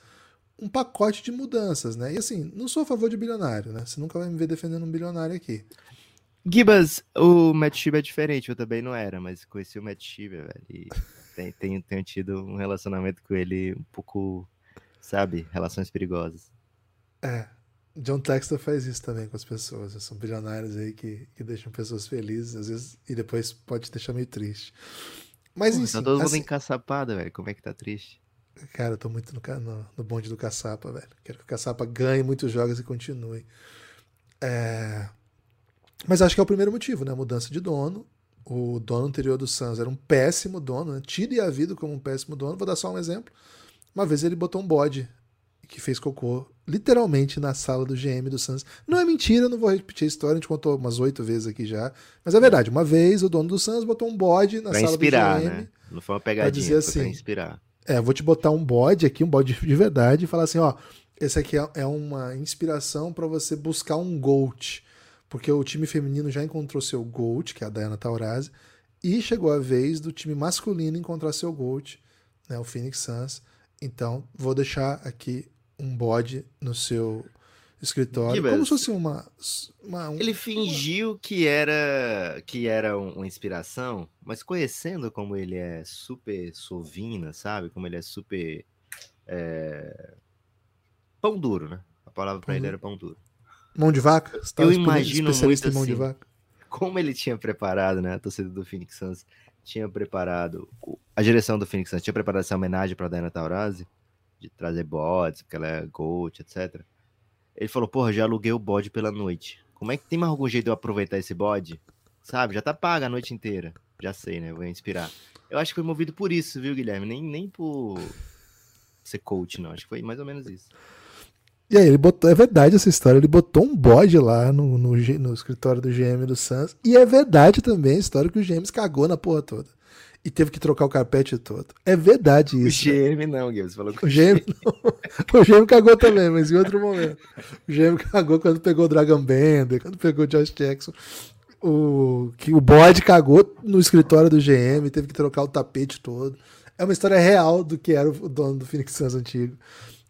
um pacote de mudanças, né? E assim, não sou a favor de bilionário, né? Você nunca vai me ver defendendo um bilionário aqui. Gibas, o Matt Shiba é diferente, eu também não era, mas conheci o Matt Shiba, velho, e tenho, tenho, tenho tido um relacionamento com ele um pouco, sabe, relações perigosas. É, John Textor faz isso também com as pessoas. São bilionários aí que, que deixam pessoas felizes, às vezes, e depois pode deixar meio triste. Mas enfim. Tá todo mundo assim... encaçapado, velho. Como é que tá triste? Cara, eu tô muito no, no, no bonde do Caçapa, velho. Quero que o Caçapa ganhe muitos jogos e continue. É... Mas acho que é o primeiro motivo, né? A mudança de dono. O dono anterior do Suns era um péssimo dono, né? Tido e havido como um péssimo dono. Vou dar só um exemplo. Uma vez ele botou um bode que fez cocô literalmente na sala do GM do Suns. Não é mentira, não vou repetir a história, a gente contou umas oito vezes aqui já. Mas é verdade, uma vez o dono do Suns botou um bode na pra sala inspirar, do GM. Né? Não foi uma pegadinha, dizer foi assim, pra inspirar. É, vou te botar um bode aqui, um bode de verdade, e falar assim, ó, esse aqui é, é uma inspiração para você buscar um GOAT. Porque o time feminino já encontrou seu GOAT, que é a Diana Taurasi, e chegou a vez do time masculino encontrar seu GOAT, né, o Phoenix Suns. Então, vou deixar aqui um bode no seu escritório, Que como se fosse uma, uma um- Ele fingiu que era que era um- uma inspiração, mas conhecendo como ele é super sovina, sabe? Como ele é super é, pão duro, né? A palavra pra Pão ele duro. era pão duro. mão de vaca. Você tá Eu imagino especialista muito em mão de assim. vaca. Como ele tinha preparado, né? A torcida do Phoenix Suns tinha preparado, a direção do Phoenix Suns tinha preparado essa homenagem pra Diana Taurasi, de trazer bodes, porque ela é GOAT, etc. Ele falou, porra, já aluguei o bode pela noite. Como é que tem mais algum jeito de eu aproveitar esse bode? Sabe, já tá paga a noite inteira. Já sei, né? Vou inspirar. Eu acho que foi movido por isso, viu, Guilherme? Nem, nem por ser coach, não. Acho que foi mais ou menos isso. E aí, ele botou, é verdade essa história, ele botou um bode lá no, no, no escritório do GM do Suns. E é verdade também a história que o GM cagou na porra toda. E teve que trocar o carpete todo. É verdade O isso. né? GM não, Guilherme. Você falou que O GM, não. o GM cagou também, mas em outro momento. O GM cagou quando pegou o Dragon Bender, quando pegou o Josh Jackson. O, que o bode cagou no escritório do GM, teve que trocar o tapete todo. É uma história real do que era o dono do Phoenix Suns antigo.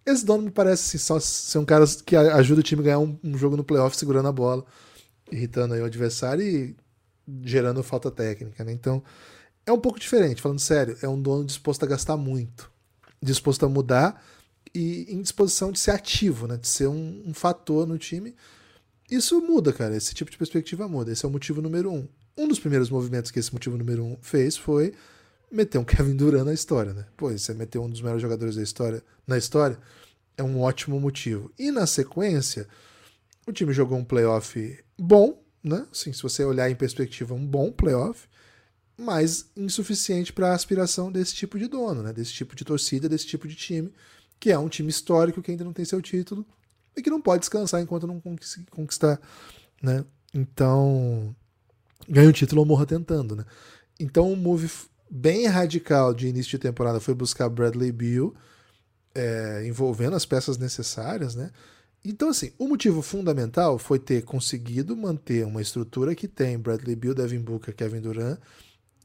Esse dono me parece assim, só ser um cara que ajuda o time a ganhar um, um jogo no playoff segurando a bola, irritando aí o adversário e gerando falta técnica, né? Então, é um pouco diferente, falando sério. É um dono disposto a gastar muito, disposto a mudar e em disposição de ser ativo, né? De ser um, um fator no time. Isso muda, cara. Esse tipo de perspectiva muda. Esse é o motivo número um. Um dos primeiros movimentos que esse motivo número um fez foi meter um Kevin Durant na história, né? Pô, você meter um dos melhores jogadores da história na história é um ótimo motivo. E na sequência, o time jogou um playoff bom, né? Assim, se você olhar em perspectiva, um bom playoff, mas insuficiente para a aspiração desse tipo de dono, né? Desse tipo de torcida, desse tipo de time, que é um time histórico que ainda não tem seu título e que não pode descansar enquanto não conquis- conquistar, né? Então, ganha o título ou morra tentando, né? Então, um move bem radical de início de temporada foi buscar Bradley Beal, é, envolvendo as peças necessárias, né? Então, assim, o motivo fundamental foi ter conseguido manter uma estrutura que tem Bradley Beal, Devin Booker, Kevin Durant.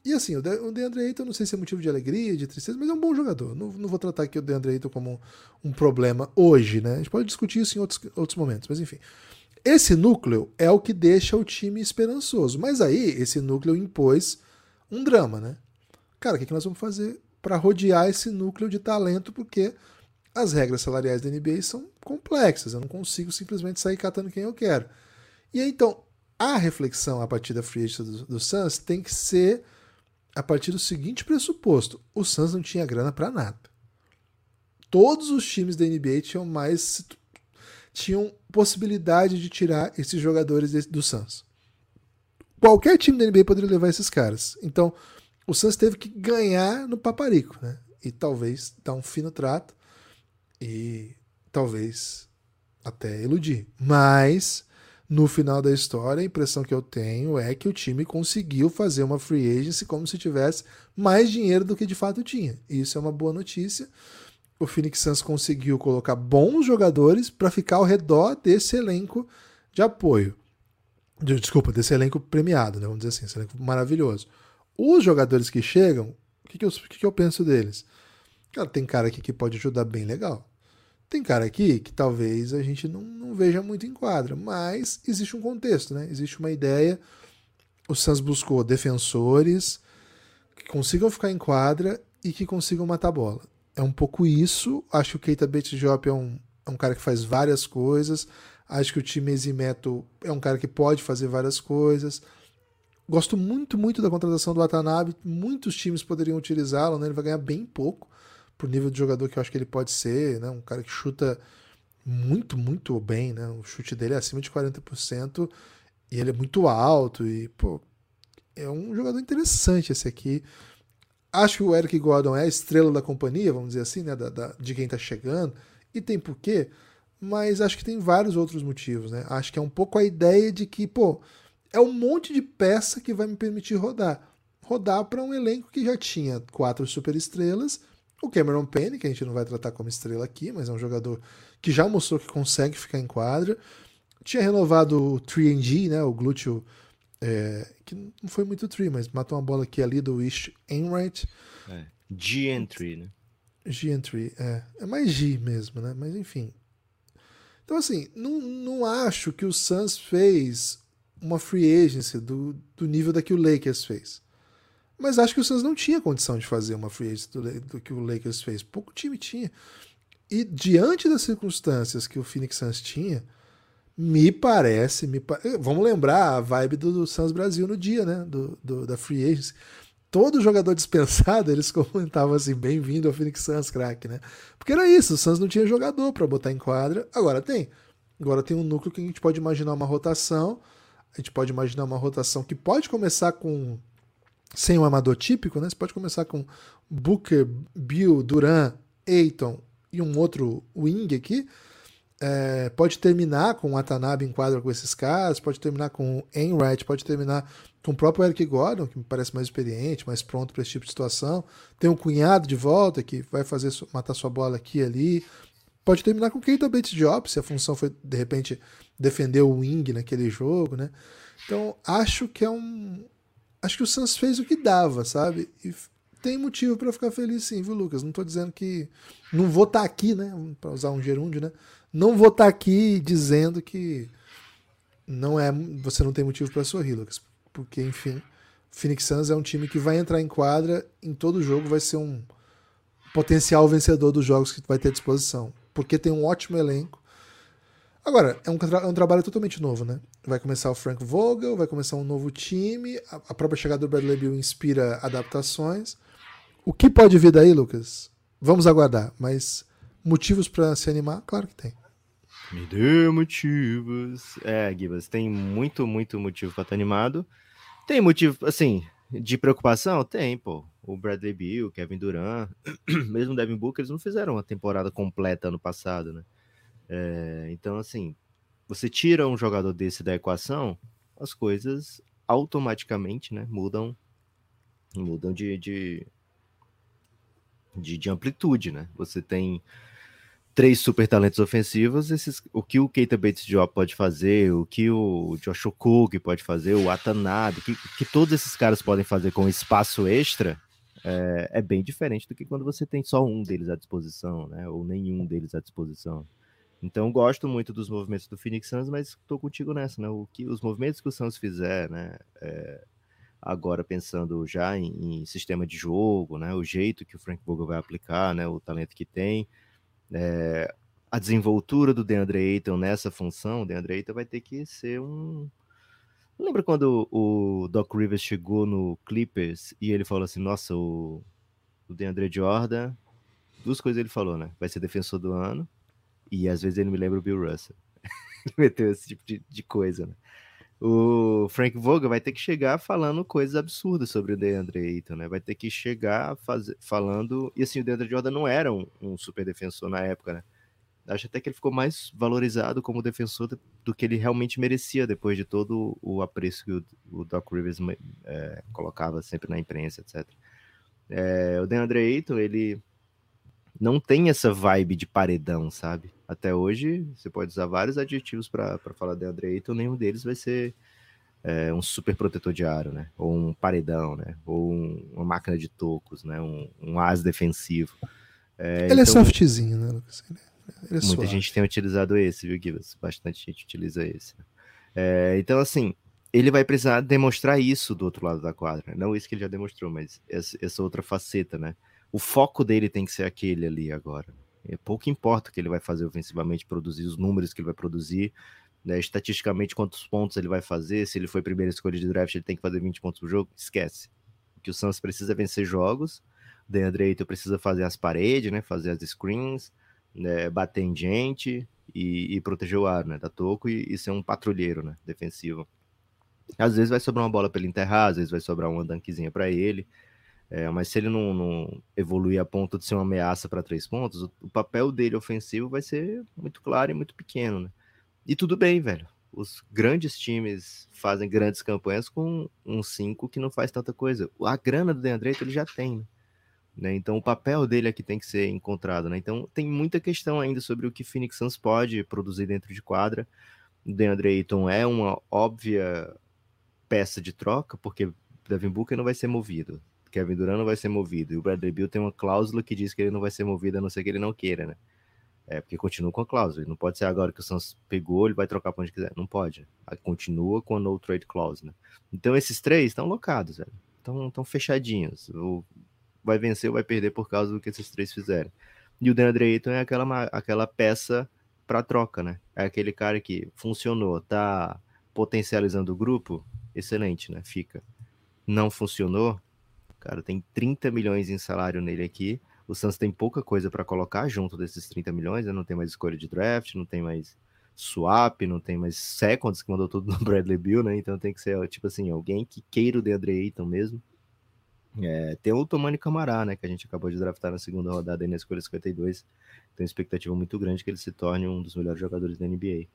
E assim, o De- o DeAndre Ayton, não sei se é motivo de alegria, de tristeza, mas é um bom jogador. Não, não vou tratar aqui o DeAndre Ayton como um problema hoje, né? A gente pode discutir isso em outros, outros momentos, mas enfim. Esse núcleo é o que deixa o time esperançoso. Mas aí, esse núcleo impôs um drama, né? Cara, o que, que nós vamos fazer para rodear esse núcleo de talento? Porque as regras salariais da NBA são complexas. Eu não consigo simplesmente sair catando quem eu quero. E aí, então, a reflexão a partir da free do, do Suns tem que ser a partir do seguinte pressuposto: o Suns não tinha grana para nada. Todos os times da NBA tinham mais tinham possibilidade de tirar esses jogadores do Suns. Qualquer time da NBA poderia levar esses caras. Então, o Suns teve que ganhar no paparico, né? E talvez dar um fino trato e talvez até iludir. Mas no final da história, a impressão que eu tenho é que o time conseguiu fazer uma free agency como se tivesse mais dinheiro do que de fato tinha. Isso é uma boa notícia. O Phoenix Suns conseguiu colocar bons jogadores para ficar ao redor desse elenco de apoio. De- Desculpa, desse elenco premiado, né? Vamos dizer assim, esse elenco maravilhoso. Os jogadores que chegam, o que, que, eu, que que eu penso deles? Cara, tem cara aqui que pode ajudar bem legal. Tem cara aqui que talvez a gente não, não veja muito em quadra, mas existe um contexto, né? Existe uma ideia. O Suns buscou defensores que consigam ficar em quadra e que consigam matar a bola. É um pouco isso. Acho que o Keita Betijop é um, é um cara que faz várias coisas. Acho que o time Eximeto é um cara que pode fazer várias coisas. Gosto muito, muito da contratação do Watanabe. Muitos times poderiam utilizá-lo, né? Ele vai ganhar bem pouco pro nível de jogador que eu acho que ele pode ser, né? Um cara que chuta muito, muito bem, né? O chute dele é acima de 40% e ele é muito alto e, pô, é um jogador interessante esse aqui. Acho que o Eric Gordon é a estrela da companhia, vamos dizer assim, né? Da, da, de quem tá chegando. E tem porquê, mas acho que tem vários outros motivos, né? Acho que é um pouco a ideia de que, pô, é um monte de peça que vai me permitir rodar. Rodar para um elenco que já tinha quatro superestrelas. O Cameron Payne, que a gente não vai tratar como estrela aqui, mas é um jogador que já mostrou que consegue ficar em quadra. Tinha renovado o 3G, né? O glúteo é, que não foi muito tree, mas matou uma bola aqui ali do Ish Enright. É. G-Entry, né? G-Entry, é. É mais G mesmo, né? Mas enfim. Então, assim, não, não acho que o Suns fez uma free agency do, do nível da que o Lakers fez. Mas acho que o Suns não tinha condição de fazer uma free agency do, do que o Lakers fez. Pouco time tinha. E diante das circunstâncias que o Phoenix Suns tinha, me parece, me pa... vamos lembrar a vibe do, do Suns Brasil no dia, né? Do, do, da Free Agency. Todo jogador dispensado, eles comentavam assim: bem-vindo ao Phoenix Suns, craque, né? Porque era isso, o Suns não tinha jogador para botar em quadra, agora tem. Agora tem um núcleo que a gente pode imaginar uma rotação. A gente pode imaginar uma rotação que pode começar com. Sem um amador típico, né? Você pode começar com Booker, Bill, Duran, Aiton e um outro wing aqui é, pode terminar com o Watanabe em quadra com esses caras, pode terminar com o Enright, pode terminar com o próprio Eric Gordon, que me parece mais experiente, mais pronto para esse tipo de situação. Tem um cunhado de volta que vai fazer matar sua bola aqui e ali. Pode terminar com o Keita Bates Job, se a função foi, de repente, defender o wing naquele jogo, né? Então, acho que é um. Acho que o Suns fez o que dava, sabe? E tem motivo para ficar feliz sim, viu, Lucas? Não tô dizendo que. Não vou estar tá aqui, né? Para usar um gerúndio, né? Não vou estar tá aqui dizendo que não é, você não tem motivo para sorrir, Lucas, porque enfim, Phoenix Suns é um time que vai entrar em quadra em todo jogo, vai ser um potencial vencedor dos jogos que vai ter à disposição, porque tem um ótimo elenco. Agora, é um, é um trabalho totalmente novo, né? Vai começar o Frank Vogel, vai começar um novo time, a, a própria chegada do Bradley Bill inspira adaptações. O que pode vir daí, Lucas? Vamos aguardar, mas motivos para se animar? Claro que tem. Me dê motivos. É, Gibas, tem muito, muito motivo para estar animado. Tem motivo, assim, de preocupação? Tem, pô. O Bradley Bill, o Kevin Durant, mesmo o Devin Booker, eles não fizeram uma temporada completa ano passado, né? É, então, assim, você tira um jogador desse da equação, as coisas automaticamente, né, mudam, mudam de, de, de, de amplitude, né? Você tem três super talentos ofensivos, esses, o que o Keita Bates Job pode fazer, o que o Josh Okogi pode fazer, o Atanabe, que, que todos esses caras podem fazer com espaço extra, é, é, bem diferente do que quando você tem só um deles à disposição, né? Ou nenhum deles à disposição. Então gosto muito dos movimentos do Phoenix Suns, mas estou contigo nessa, né? O que os movimentos que o Suns fizer, né? É, agora pensando já em, em, sistema de jogo, né? O jeito que o Frank Vogel vai aplicar, né? O talento que tem é, a desenvoltura do DeAndre Ayton nessa função, o DeAndre Ayton vai ter que ser um. Lembra quando o Doc Rivers chegou no Clippers e ele falou assim: Nossa, o, o DeAndre Jordan, duas coisas ele falou, né? Vai ser defensor do ano e às vezes ele me lembra o Bill Russell. ele meteu esse tipo de, de coisa, né? o Frank Vogel vai ter que chegar falando coisas absurdas sobre o DeAndre Ayton, né? Vai ter que chegar faz... falando. E assim, o DeAndre Jordan não era um, um, super defensor na época, né? Acho até que ele ficou mais valorizado como defensor do que ele realmente merecia depois de todo o apreço que o, o Doc Rivers é, colocava sempre na imprensa, etc. É, o DeAndre Ayton, ele não tem essa vibe de paredão, sabe? Até hoje, você pode usar vários adjetivos para falar de Andre Ayton, nenhum deles vai ser é, um super protetor de aro, né? Ou um paredão, né? Ou um, uma máquina de tocos, né? Um, um as defensivo. É, ele é então, é softzinho, né, Lucas? Ele, é, é muita gente tem utilizado esse, viu, Gibbs? Bastante gente utiliza esse. É, então, assim, ele vai precisar demonstrar isso do outro lado da quadra. Não isso que ele já demonstrou, mas essa, essa outra faceta, né? o foco dele tem que ser aquele ali agora. É pouco importa o que ele vai fazer ofensivamente, produzir os números que ele vai produzir, né, estatisticamente quantos pontos ele vai fazer, se ele foi primeira escolha de draft, ele tem que fazer 20 pontos por jogo, esquece. O que o Santos precisa é vencer jogos, DeAndre Ayton precisa fazer as paredes, né? Fazer as screens, né, bater em gente e, e, proteger o ar, né? Da toco e, e, ser um patrulheiro, né? Defensivo. Às vezes vai sobrar uma bola para ele enterrar, às vezes vai sobrar uma danquezinha para ele. É, mas se ele não, não, evoluir a ponto de ser uma ameaça para três pontos, o, o, papel dele ofensivo vai ser muito claro e muito pequeno, né? E tudo bem, velho. Os grandes times fazem grandes campanhas com um 5 que não faz tanta coisa. A grana do DeAndre ele já tem, né? Então o papel dele aqui tem que ser encontrado. Né? Então tem muita questão ainda sobre o que Phoenix Suns pode produzir dentro de quadra. O DeAndre Ayton é uma óbvia peça de troca, porque Devin Booker não vai ser movido. Kevin Durant não vai ser movido. E o Bradley Bill tem uma cláusula que diz que ele não vai ser movido a não ser que ele não queira, né? É, porque continua com a cláusula. Não pode ser agora que o Suns pegou, ele vai trocar para onde quiser. Não pode. Continua com a no trade clause, né? Então esses três estão locados, velho. Estão fechadinhos. O vai vencer ou vai perder por causa do que esses três fizeram. E o DeAndre Ayton é aquela, aquela peça para troca, né? É aquele cara que funcionou, tá potencializando o grupo, excelente, né? Fica. Não funcionou, cara, tem 30 milhões em salário nele aqui. O Suns tem pouca coisa para colocar junto desses 30 milhões, né? não tem mais escolha de draft, não tem mais swap, não tem mais seconds que mandou tudo no Bradley Bill, né? Então tem que ser tipo assim, alguém que queira o DeAndre Ayton mesmo é, tem o Tomani Camará, né, que a gente acabou de draftar na segunda rodada aí na escolha 52. Tem expectativa muito grande que ele se torne um dos melhores jogadores da NBA.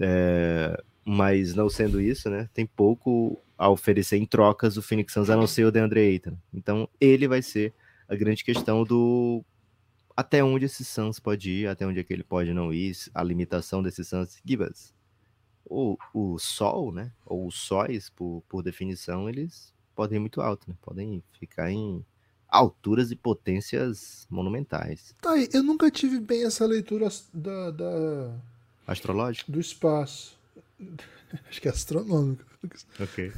É, mas não sendo isso, né, tem pouco a oferecer em trocas o Phoenix Suns a não ser o DeAndre Ayton. Então ele vai ser a grande questão do até onde esse Suns pode ir, até onde é que ele pode não ir, a limitação desse Suns. Gibas, o, o Sol, né, ou os sóis, por, por definição, eles podem ir muito alto, né? Podem ficar em alturas e potências monumentais. Tá aí, eu nunca tive bem essa leitura da. da... Astrológica? Do espaço. Acho que é astronômico. Ok.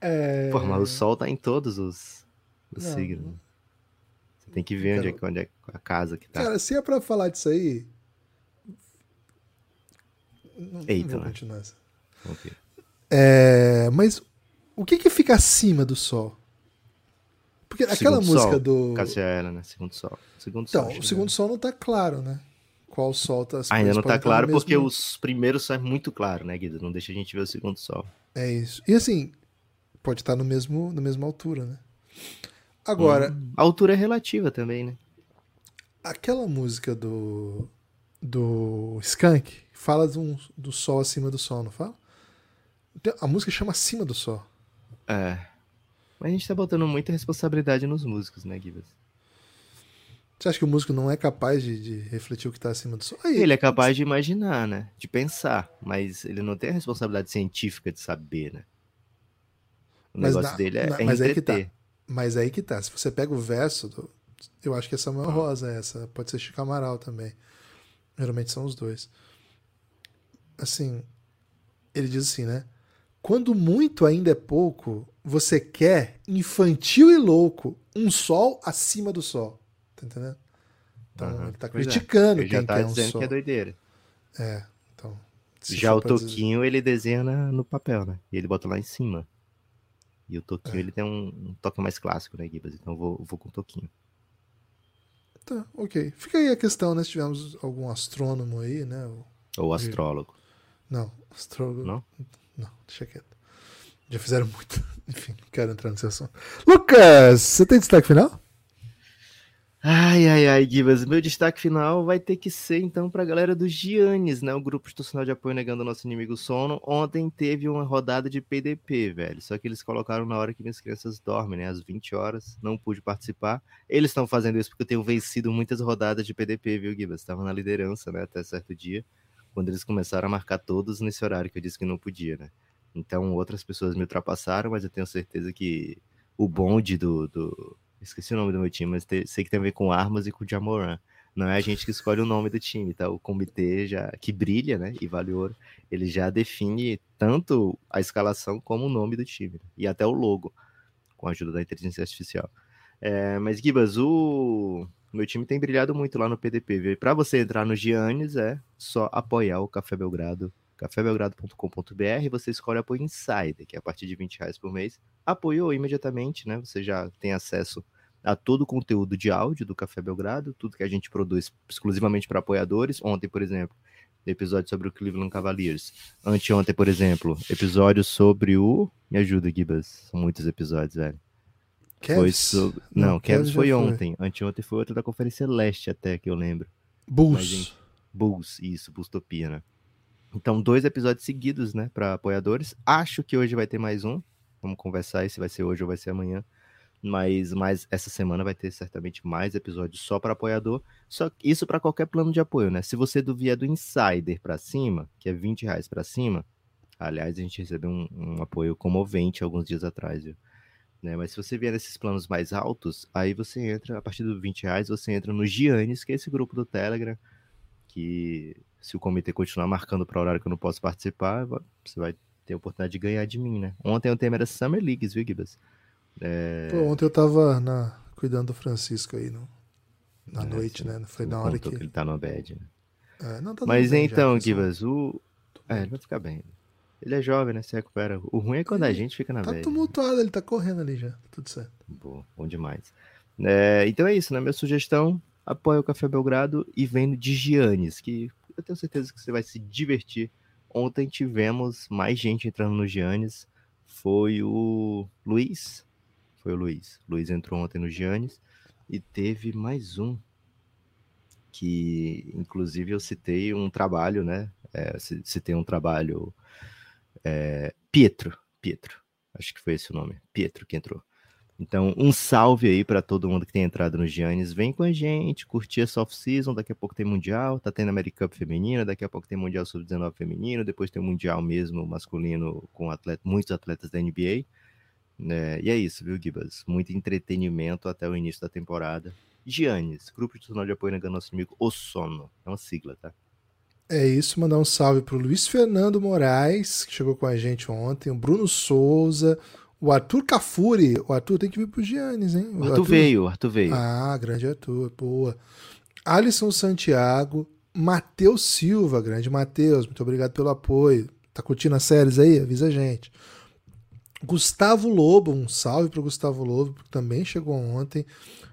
É... Pô, mas o Sol tá em todos os, os não, signos. Não... Você tem que ver onde, é, onde é a casa que tá. Cara, se é pra falar disso aí. Eita, não vou né? continuar. Ok. É, mas o que que fica acima do Sol? Porque aquela segundo música sol. do. Cassia né? Segundo Sol. Segundo então, sol, o segundo Sol não tá claro, né? Qual Sol tá. Ainda não tá claro porque os primeiros são muito claro, né, Guido? Não deixa a gente ver o segundo Sol. É isso. E assim, pode estar no mesmo, na mesma altura, né? Agora. Hum, a altura é relativa também, né? Aquela música do. Do Skank fala do, do Sol acima do Sol, não fala? A música chama Acima do Sol. É. Mas a gente tá botando muita responsabilidade nos músicos, né, Gibas? Você acha que o músico não é capaz de, de refletir o que tá acima do sol? Aí, ele é capaz de imaginar, né? De pensar, mas ele não tem a responsabilidade científica de saber, né? O mas negócio na, dele é, na, é mas aí que tá. Mas aí que tá. Se você pega o verso do. Eu acho que é Samuel Rosa essa. Pode ser Chico Amaral também. Geralmente são os dois. Assim. Ele diz assim, né? Quando muito ainda é pouco, você quer, infantil e louco, um sol acima do sol. Tá entendendo? Então, uhum. ele tá pois é. criticando é. quem já tá quer um dizendo sol. que é doideira. É, então... Já o Toquinho, dizer... ele desenha no papel, né? E ele bota lá em cima. E o Toquinho, é. ele tem um, um, toque mais clássico, né, Gibas? Então eu vou, vou com o Toquinho. Tá, ok. Fica aí a questão, né? Se tivermos algum astrônomo aí, né? Ou astrólogo. Não, astrólogo... Não? Não, deixa quieto. Já fizeram muito. Enfim, não quero entrar nesse assunto. Lucas, você tem destaque final? Ai, ai, ai, Gibas. Meu destaque final vai ter que ser, então, para a galera do Giannis, né? O grupo institucional de apoio negando o nosso inimigo sono. Ontem teve uma rodada de PDP, velho. Só que eles colocaram na hora que minhas crianças dormem, né? Às 20 horas. Não pude participar. Eles estão fazendo isso porque eu tenho vencido muitas rodadas de PDP, viu, Gibas? Estava na liderança, né? Até certo dia quando eles começaram a marcar todos nesse horário que eu disse que não podia, né? Então outras pessoas me ultrapassaram, mas eu tenho certeza que o bonde do. do... Esqueci o nome do meu time, mas te... sei que tem a ver com armas e com o Jamoran. Não é a gente que escolhe o nome do time, tá? O comitê já que brilha, né? E vale ouro, ele já define tanto a escalação como o nome do time né? e até o logo, com a ajuda da inteligência artificial. É, mas Gibas, o meu time tem brilhado muito lá no PDP. Para você entrar no Giannis é só apoiar o Café Belgrado, cafébelgrado.com.br. Você escolhe apoio Insider, que é a partir de 20 reais por mês. Apoiou imediatamente, né? Você já tem acesso a todo o conteúdo de áudio do Café Belgrado, tudo que a gente produz exclusivamente para apoiadores. Ontem, por exemplo, episódio sobre o Cleveland Cavaliers. Anteontem, por exemplo, episódio sobre o. Me ajuda, Gibas. São muitos episódios, velho. Cavs? Foi sobre... Não, Não, Cavs foi foi. ontem. Anteontem foi outra da Conferência Leste, até que eu lembro. Bulls. Bulls, isso, Bullstopia, né? Então, dois episódios seguidos, né, para apoiadores. Acho que hoje vai ter mais um. Vamos conversar aí se vai ser hoje ou vai ser amanhã. Mas, mas essa semana vai ter certamente mais episódios só para apoiador. Só isso para qualquer plano de apoio, né? Se você vier do Insider para cima, que é 20 reais para cima, aliás, a gente recebeu um, um apoio comovente alguns dias atrás, viu? Né? Mas se você vier nesses planos mais altos, aí você entra, a partir dos 20 reais, você entra no Giannis, que é esse grupo do Telegram, que se o comitê continuar marcando para horário que eu não posso participar, você vai ter a oportunidade de ganhar de mim, né? Ontem o tema era Summer Leagues, viu, Gibas? É, Pô, ontem eu tava na- cuidando do Francisco aí no, na É, noite, você- né? Foi na hora contou que. ele tá no bad, né? É, não, tá Mas então, só- Gibas, o... É, ele vai ficar bem. Ele é jovem, né? Se recupera. O ruim é quando a Ele gente fica na Tá bad. tumultuado, ele tá correndo ali já. Tudo certo. Boa, bom demais. É, então é isso, né? Minha sugestão, apoia o Café Belgrado e vem de Giannis, que eu tenho certeza que você vai se divertir. Ontem tivemos mais gente entrando no Giannis. Foi o Luiz. Foi o Luiz. Luiz entrou ontem no Giannis. E teve mais um. Que, inclusive, eu citei um trabalho, né? É, ci- citei um trabalho. é, Pietro. Pietro. Acho que foi esse o nome. Pietro que entrou. Então, um salve aí para todo mundo que tem entrado no Giannis. Vem com a gente, curtir essa off-season. Daqui a pouco tem Mundial, tá tendo American Cup feminina, daqui a pouco tem Mundial Sub-19 feminino, depois tem o Mundial mesmo masculino com atleta, muitos atletas da NBA. Né? e é isso, viu, Gibas? Muito entretenimento até o início da temporada. Giannis, Grupo Institucional de Apoio Negando Nosso Inimigo, O Sono. É uma sigla, tá? É isso, mandar um salve pro Luiz Fernando Moraes, que chegou com a gente ontem, o Bruno Souza, o Arthur Cafuri. O Arthur tem que vir pro Giannis, hein? O Arthur veio, o Arthur veio. Ah, grande Arthur, boa. Alisson Santiago, Matheus Silva, grande Matheus, muito obrigado pelo apoio. Tá curtindo as séries aí? Avisa a gente. Gustavo Lobo, um salve pro Gustavo Lobo, que também chegou ontem.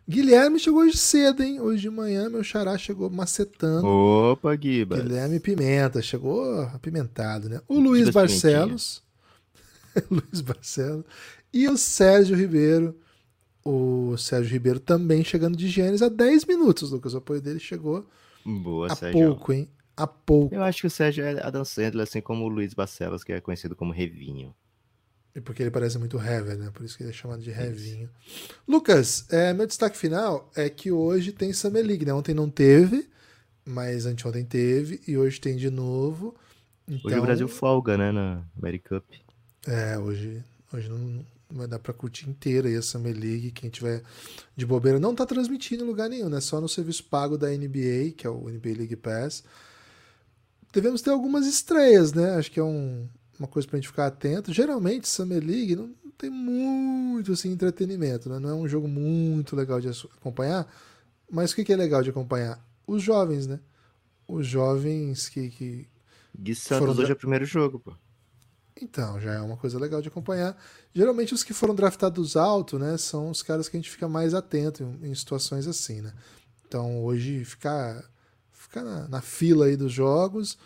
Guilherme chegou hoje cedo, hein? Hoje de manhã meu xará chegou macetando. Opa, Gibas. Guilherme Pimenta, chegou apimentado, né? O Luiz Barcelos. Luiz Barcelos. E o Sérgio Ribeiro. O Sérgio Ribeiro também chegando de Gênesis há 10 minutos, Lucas. O apoio dele chegou Boa, há Sérgio. pouco, hein? Há pouco. Eu acho que o Sérgio é Adam Sandler, assim como o Luiz Barcelos, que é conhecido como Revinho. E porque ele parece muito heavy, né? Por isso que ele é chamado de Revinho. Lucas, é, meu destaque final é que hoje tem Summer League, né? Ontem não teve, mas anteontem teve, e hoje tem de novo. Hoje Então, o Brasil folga, né, na American Cup. É, hoje, hoje não, vai dar pra curtir inteira aí a Summer League. Quem tiver de bobeira não tá transmitindo em lugar nenhum, né? Só no serviço pago da NBA, que é o NBA League Pass. Devemos ter algumas estreias, né? Acho que é um- uma coisa pra gente ficar atento. Geralmente, Summer League não tem muito assim, entretenimento, né? Não é um jogo muito legal de acompanhar. Mas o que que é legal de acompanhar? Os jovens, né? Os jovens que, que Gui Foram Santos da- hoje é o primeiro jogo, pô. Então, já é uma coisa legal de acompanhar. Geralmente os que foram draftados alto, né, são os caras que a gente fica mais atento em, em situações assim, né? Então, hoje ficar ficar na, na fila aí dos jogos,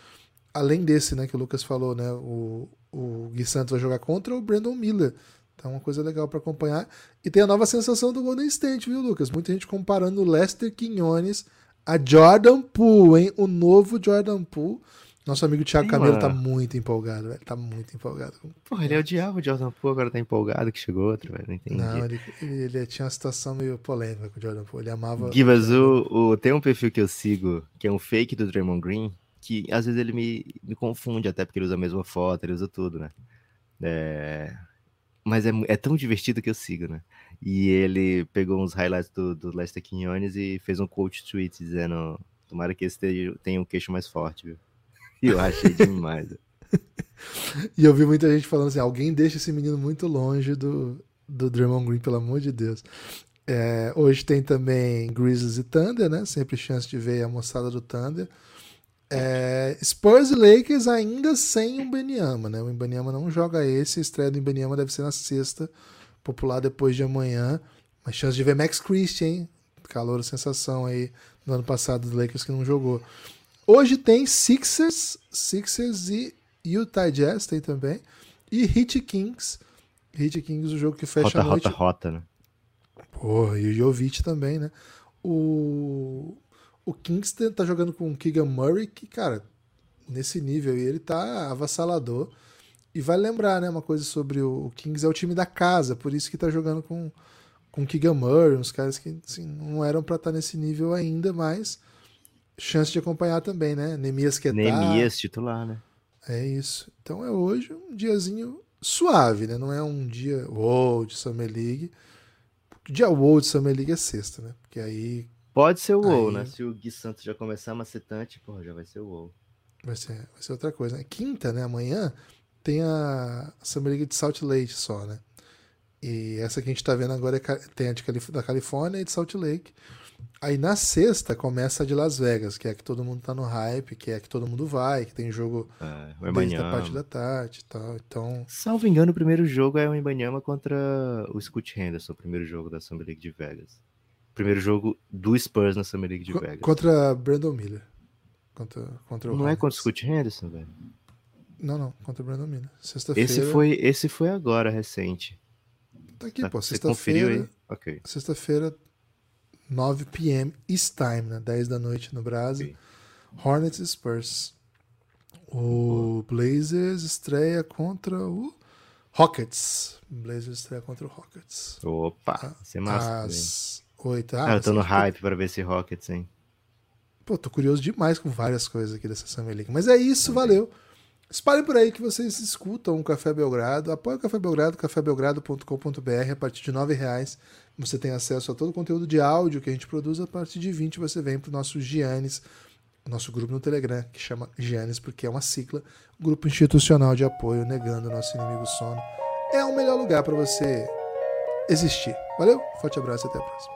além desse, né, que o Lucas falou, né, o, o Gui Santos vai jogar contra o Brandon Miller. Então, uma coisa legal para acompanhar. E tem a nova sensação do Golden State, viu, Lucas? Muita gente comparando o Lester Quinones a Jordan Poole, hein? O novo Jordan Poole. Nosso amigo Thiago Camelo tá muito empolgado, velho. Tá muito empolgado. Porra, ele é o diabo, o Jordan Poole agora tá empolgado que chegou outro, velho. Não entendi. Não, ele, ele, ele tinha uma situação meio polêmica com o Jordan Poole. Ele amava. Gibas, o, o- tem um perfil que eu sigo, que é um fake do Draymond Green, que às vezes ele me, me confunde, até porque ele usa a mesma foto, ele usa tudo, né? É, Mas é, é tão divertido que eu sigo, né? E ele pegou uns highlights do, do Lester Quinones e fez um quote tweet dizendo: Tomara que esse tenha um queixo mais forte, viu? E eu achei demais. E eu vi muita gente falando assim: alguém deixa esse menino muito longe do, do Draymond Green, pelo amor de Deus. É, hoje tem também Grizzlies e Thunder, né? Sempre chance de ver a moçada do Thunder. É, Spurs e Lakers ainda sem o Benyama, né? O Ibaniama não joga esse, a estreia do Ibaniama deve ser na sexta, popular depois de amanhã. Mas chance de ver Max Christian, hein? Calor, sensação aí no ano passado do Lakers que não jogou. Hoje tem Sixers, Sixers e Utah Jazz tem também. E Heat Kings. Heat Kings, o jogo que fecha rota, a noite. Rota, rota, né? Porra, e o Jovic também, né? O, o Kings tá jogando com o Keegan Murray, que, cara, nesse nível aí ele tá avassalador. E vai lembrar, né, uma coisa sobre o, o Kings, é o time da casa, por isso que tá jogando com, com o Keegan Murray, uns caras que assim, não eram para estar tá nesse nível ainda, mas chance de acompanhar também, né? Nemias Ketar. Nemias titular, né? É isso. Então é hoje um diazinho suave, né? Não é um dia wow de Summer League. Dia wow de Summer League é sexta, né? Porque aí. Pode ser o wow, né? Se o Gui Santos já começar macetante, porra, já vai ser o wow. Vai ser, vai ser outra coisa. Né? Quinta, né? Amanhã tem a Summer League de Salt Lake só, né? E essa que a gente tá vendo agora é, tem a de Calif da Califórnia e de Salt Lake. Aí na sexta começa a de Las Vegas, que é a que todo mundo tá no hype, que é a que todo mundo vai, que tem jogo é, desde a parte da tarde e tal. Então... Salvo engano, o primeiro jogo é o Embanyama contra o Scott Henderson, o primeiro jogo da Summer League de Vegas. Primeiro jogo do Spurs na Summer League de Co Vegas. Contra Brandon Miller. Contra, contra Não é contra o Scott Henderson, velho? Não, não, contra o Brandon Miller. Sexta-feira. Esse foi, esse foi agora, recente. Tá aqui, tá, pô. Sexta-feira. Ok. Sexta-feira, 9 p.m. East Time, né? 10 da noite no Brasil. Okay. Hornets e Spurs. O Blazers estreia contra o Rockets. Blazers estreia contra o Rockets. Opa, você é massa. Às 8. Ah, ah, eu tô no hype para ver esse Rockets, hein? Pô, tô curioso demais com várias coisas aqui dessa Summer League. Mas é isso, okay. valeu. Espalhe por aí que vocês escutam o Café Belgrado. Apoie o Café Belgrado, cafébelgrado.com.br. A partir de R$ reais você tem acesso a todo o conteúdo de áudio que a gente produz. A partir de 20 você vem para o nosso Giannis, nosso grupo no Telegram, que chama Giannis porque é uma sigla, grupo institucional de apoio negando o nosso inimigo sono. É o melhor lugar para você existir. Valeu, forte abraço e até a próxima.